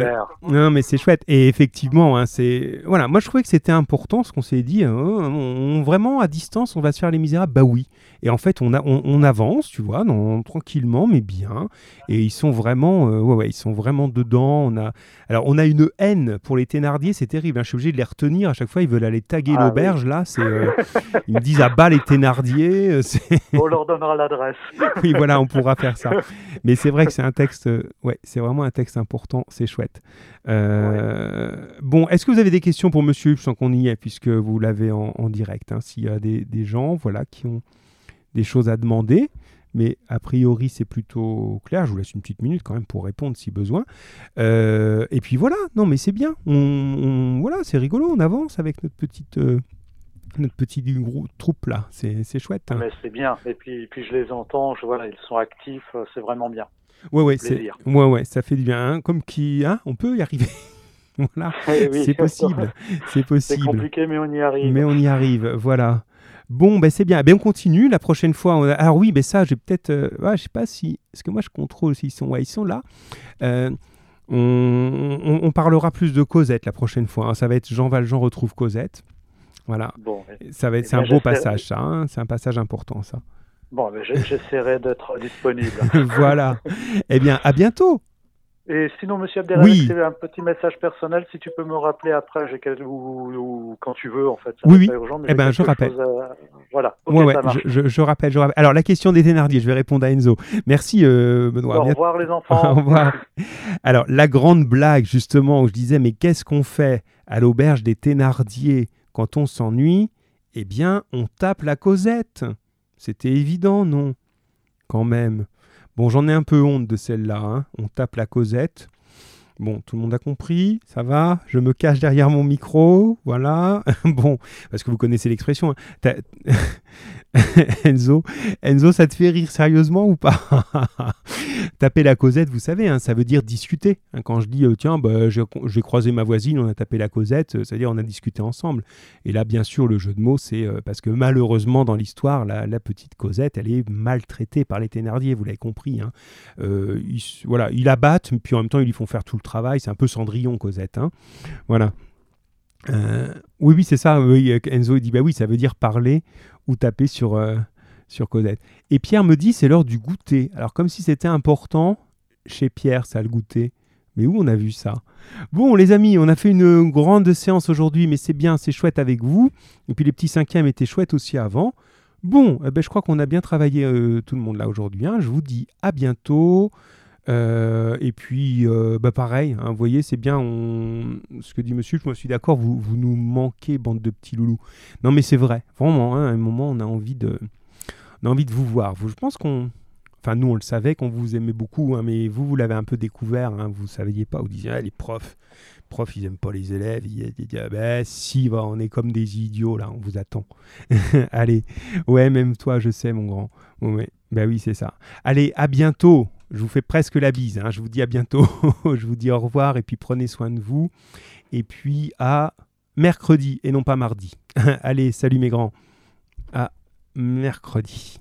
non, mais c'est chouette. Et effectivement, hein, c'est voilà. Moi, je trouvais que c'était important ce qu'on s'est dit. hein, on, on- vraiment à distance, on va se faire les misérables. Bah oui. Et en fait, on, a, on, on avance, tu vois, non, tranquillement, mais bien. Et ils sont vraiment, euh, ouais, ouais, ils sont vraiment dedans. On a, alors, on a une haine pour les Thénardier, c'est terrible. hein, je suis obligé de les retenir à chaque fois. Ils veulent aller taguer Ah l'auberge là. C'est, euh, ils me disent à bas les Thénardier. euh, On leur donnera l'adresse. oui, voilà, on pourra faire ça. Mais c'est vrai que c'est un texte, ouais, c'est vraiment un texte important, c'est chouette. Euh, Bon, est-ce que vous avez des questions pour Monsieur Hupp, sans qu'on y est, puisque vous l'avez en, en direct hein, S'il y a des, des gens, voilà, qui ont des choses à demander, mais a priori c'est plutôt clair. Je vous laisse une petite minute quand même pour répondre si besoin. Euh, et puis voilà, non, mais c'est bien. On, on- voilà, c'est rigolo. On avance avec notre petite. euh, notre petit groupe troupe là, c'est c'est chouette. hein. Mais c'est bien. Et puis, puis je les entends. Je, voilà, ils sont actifs. euh, C'est vraiment bien. Ouais, ouais, c'est, ouais, ouais, ça fait du bien. hein, comme qui, hein, on peut y arriver. voilà, Eh oui. c'est possible, c'est C'est possible. compliqué, mais on y arrive. Mais on y arrive, voilà. Bon, ben c'est bien. Ben on continue. La prochaine fois, on a- alors oui, ben ça, j'ai peut-être, euh, ouais, je sais pas si, parce que moi je contrôle s'ils sont, ouais, ils sont là. Euh, on, on- on parlera plus de Cosette la prochaine fois. hein. Ça va être Jean Valjean retrouve Cosette. Voilà, Bon, ça va être, c'est un ben, beau passage, ça. hein. C'est un passage important, ça. bon, mais j'ai- j'essaierai d'être disponible. voilà. Eh bien, à bientôt. Et sinon, Monsieur Abdelrahim, Oui. c'est un petit message personnel. Si tu peux me rappeler après, quel- ou, ou quand tu veux, en fait. Ça Oui, n'est oui. pas urgent, mais Eh ben, je rappelle. à- Voilà. Ok, ouais, ouais, ça marche. je, je- je rappelle, je rappelle. Alors, la question des Thénardier, je vais répondre à Enzo. Merci, euh, Benoît. Au revoir, les Au enfants. revoir. Alors, la grande blague, justement, où je disais, mais qu'est-ce qu'on fait à l'auberge des Thénardier quand on s'ennuie? Eh bien, on tape la Cosette. C'était évident, non? Quand même. Bon, j'en ai un peu honte de celle-là. hein. On tape la Cosette. Bon, tout le monde a compris, ça va Je me cache derrière mon micro, voilà. bon, parce que vous connaissez l'expression. hein. Enzo, Enzo, ça te fait rire sérieusement ou pas? Taper la causette, vous savez, hein, ça veut dire discuter. hein. quand je dis, euh, tiens, bah, j'ai croisé ma voisine, on a tapé la causette, euh, c'est-à-dire on a discuté ensemble. Et là, bien sûr, le jeu de mots, c'est euh, parce que malheureusement, dans l'histoire, la, petite Cosette, elle est maltraitée par les Thénardier, vous l'avez compris. hein. Ils, voilà, ils la battent, puis en même temps, ils lui font faire tout le travail. C'est un peu Cendrillon, Cosette. Voilà. Euh, oui, oui, c'est ça. Oui, euh, Enzo dit, bah oui, ça veut dire parler ou taper sur, euh, sur Cosette. Et Pierre me dit, c'est l'heure du goûter. Alors, comme si c'était important, chez Pierre, ça, le goûter. Mais où on a vu ça? Bon, les amis, on a fait une grande séance aujourd'hui, mais c'est bien, c'est chouette avec vous. Et puis les petits cinquièmes étaient chouettes aussi avant. Bon, eh ben, je crois qu'on a bien travaillé tout le monde là aujourd'hui. hein. Je vous dis à bientôt. Euh, et puis, euh, bah pareil, hein, vous voyez, c'est bien on... ce que dit monsieur, je me suis d'accord, vous, nous manquez, bande de petits loulous. Non, mais c'est vrai, vraiment, hein, à un moment, on a envie de, on a envie de vous voir. Je pense qu'on. Enfin, nous, on le savait qu'on vous aimait beaucoup, hein, mais vous, vous l'avez un peu découvert, vous ne saviez pas, vous disiez, ah, les profs, profs, ils aiment pas les élèves. Ils disent, ah, ben si, on est comme des idiots, là, on vous attend. Allez, ouais, même toi, je sais, mon grand. Ouais. Ben oui, c'est ça. Allez, à bientôt. Je vous fais presque la bise. hein. Je vous dis à bientôt. je vous dis au revoir et puis prenez soin de vous. Et puis à mercredi et non pas mardi. Allez, salut mes grands. À mercredi.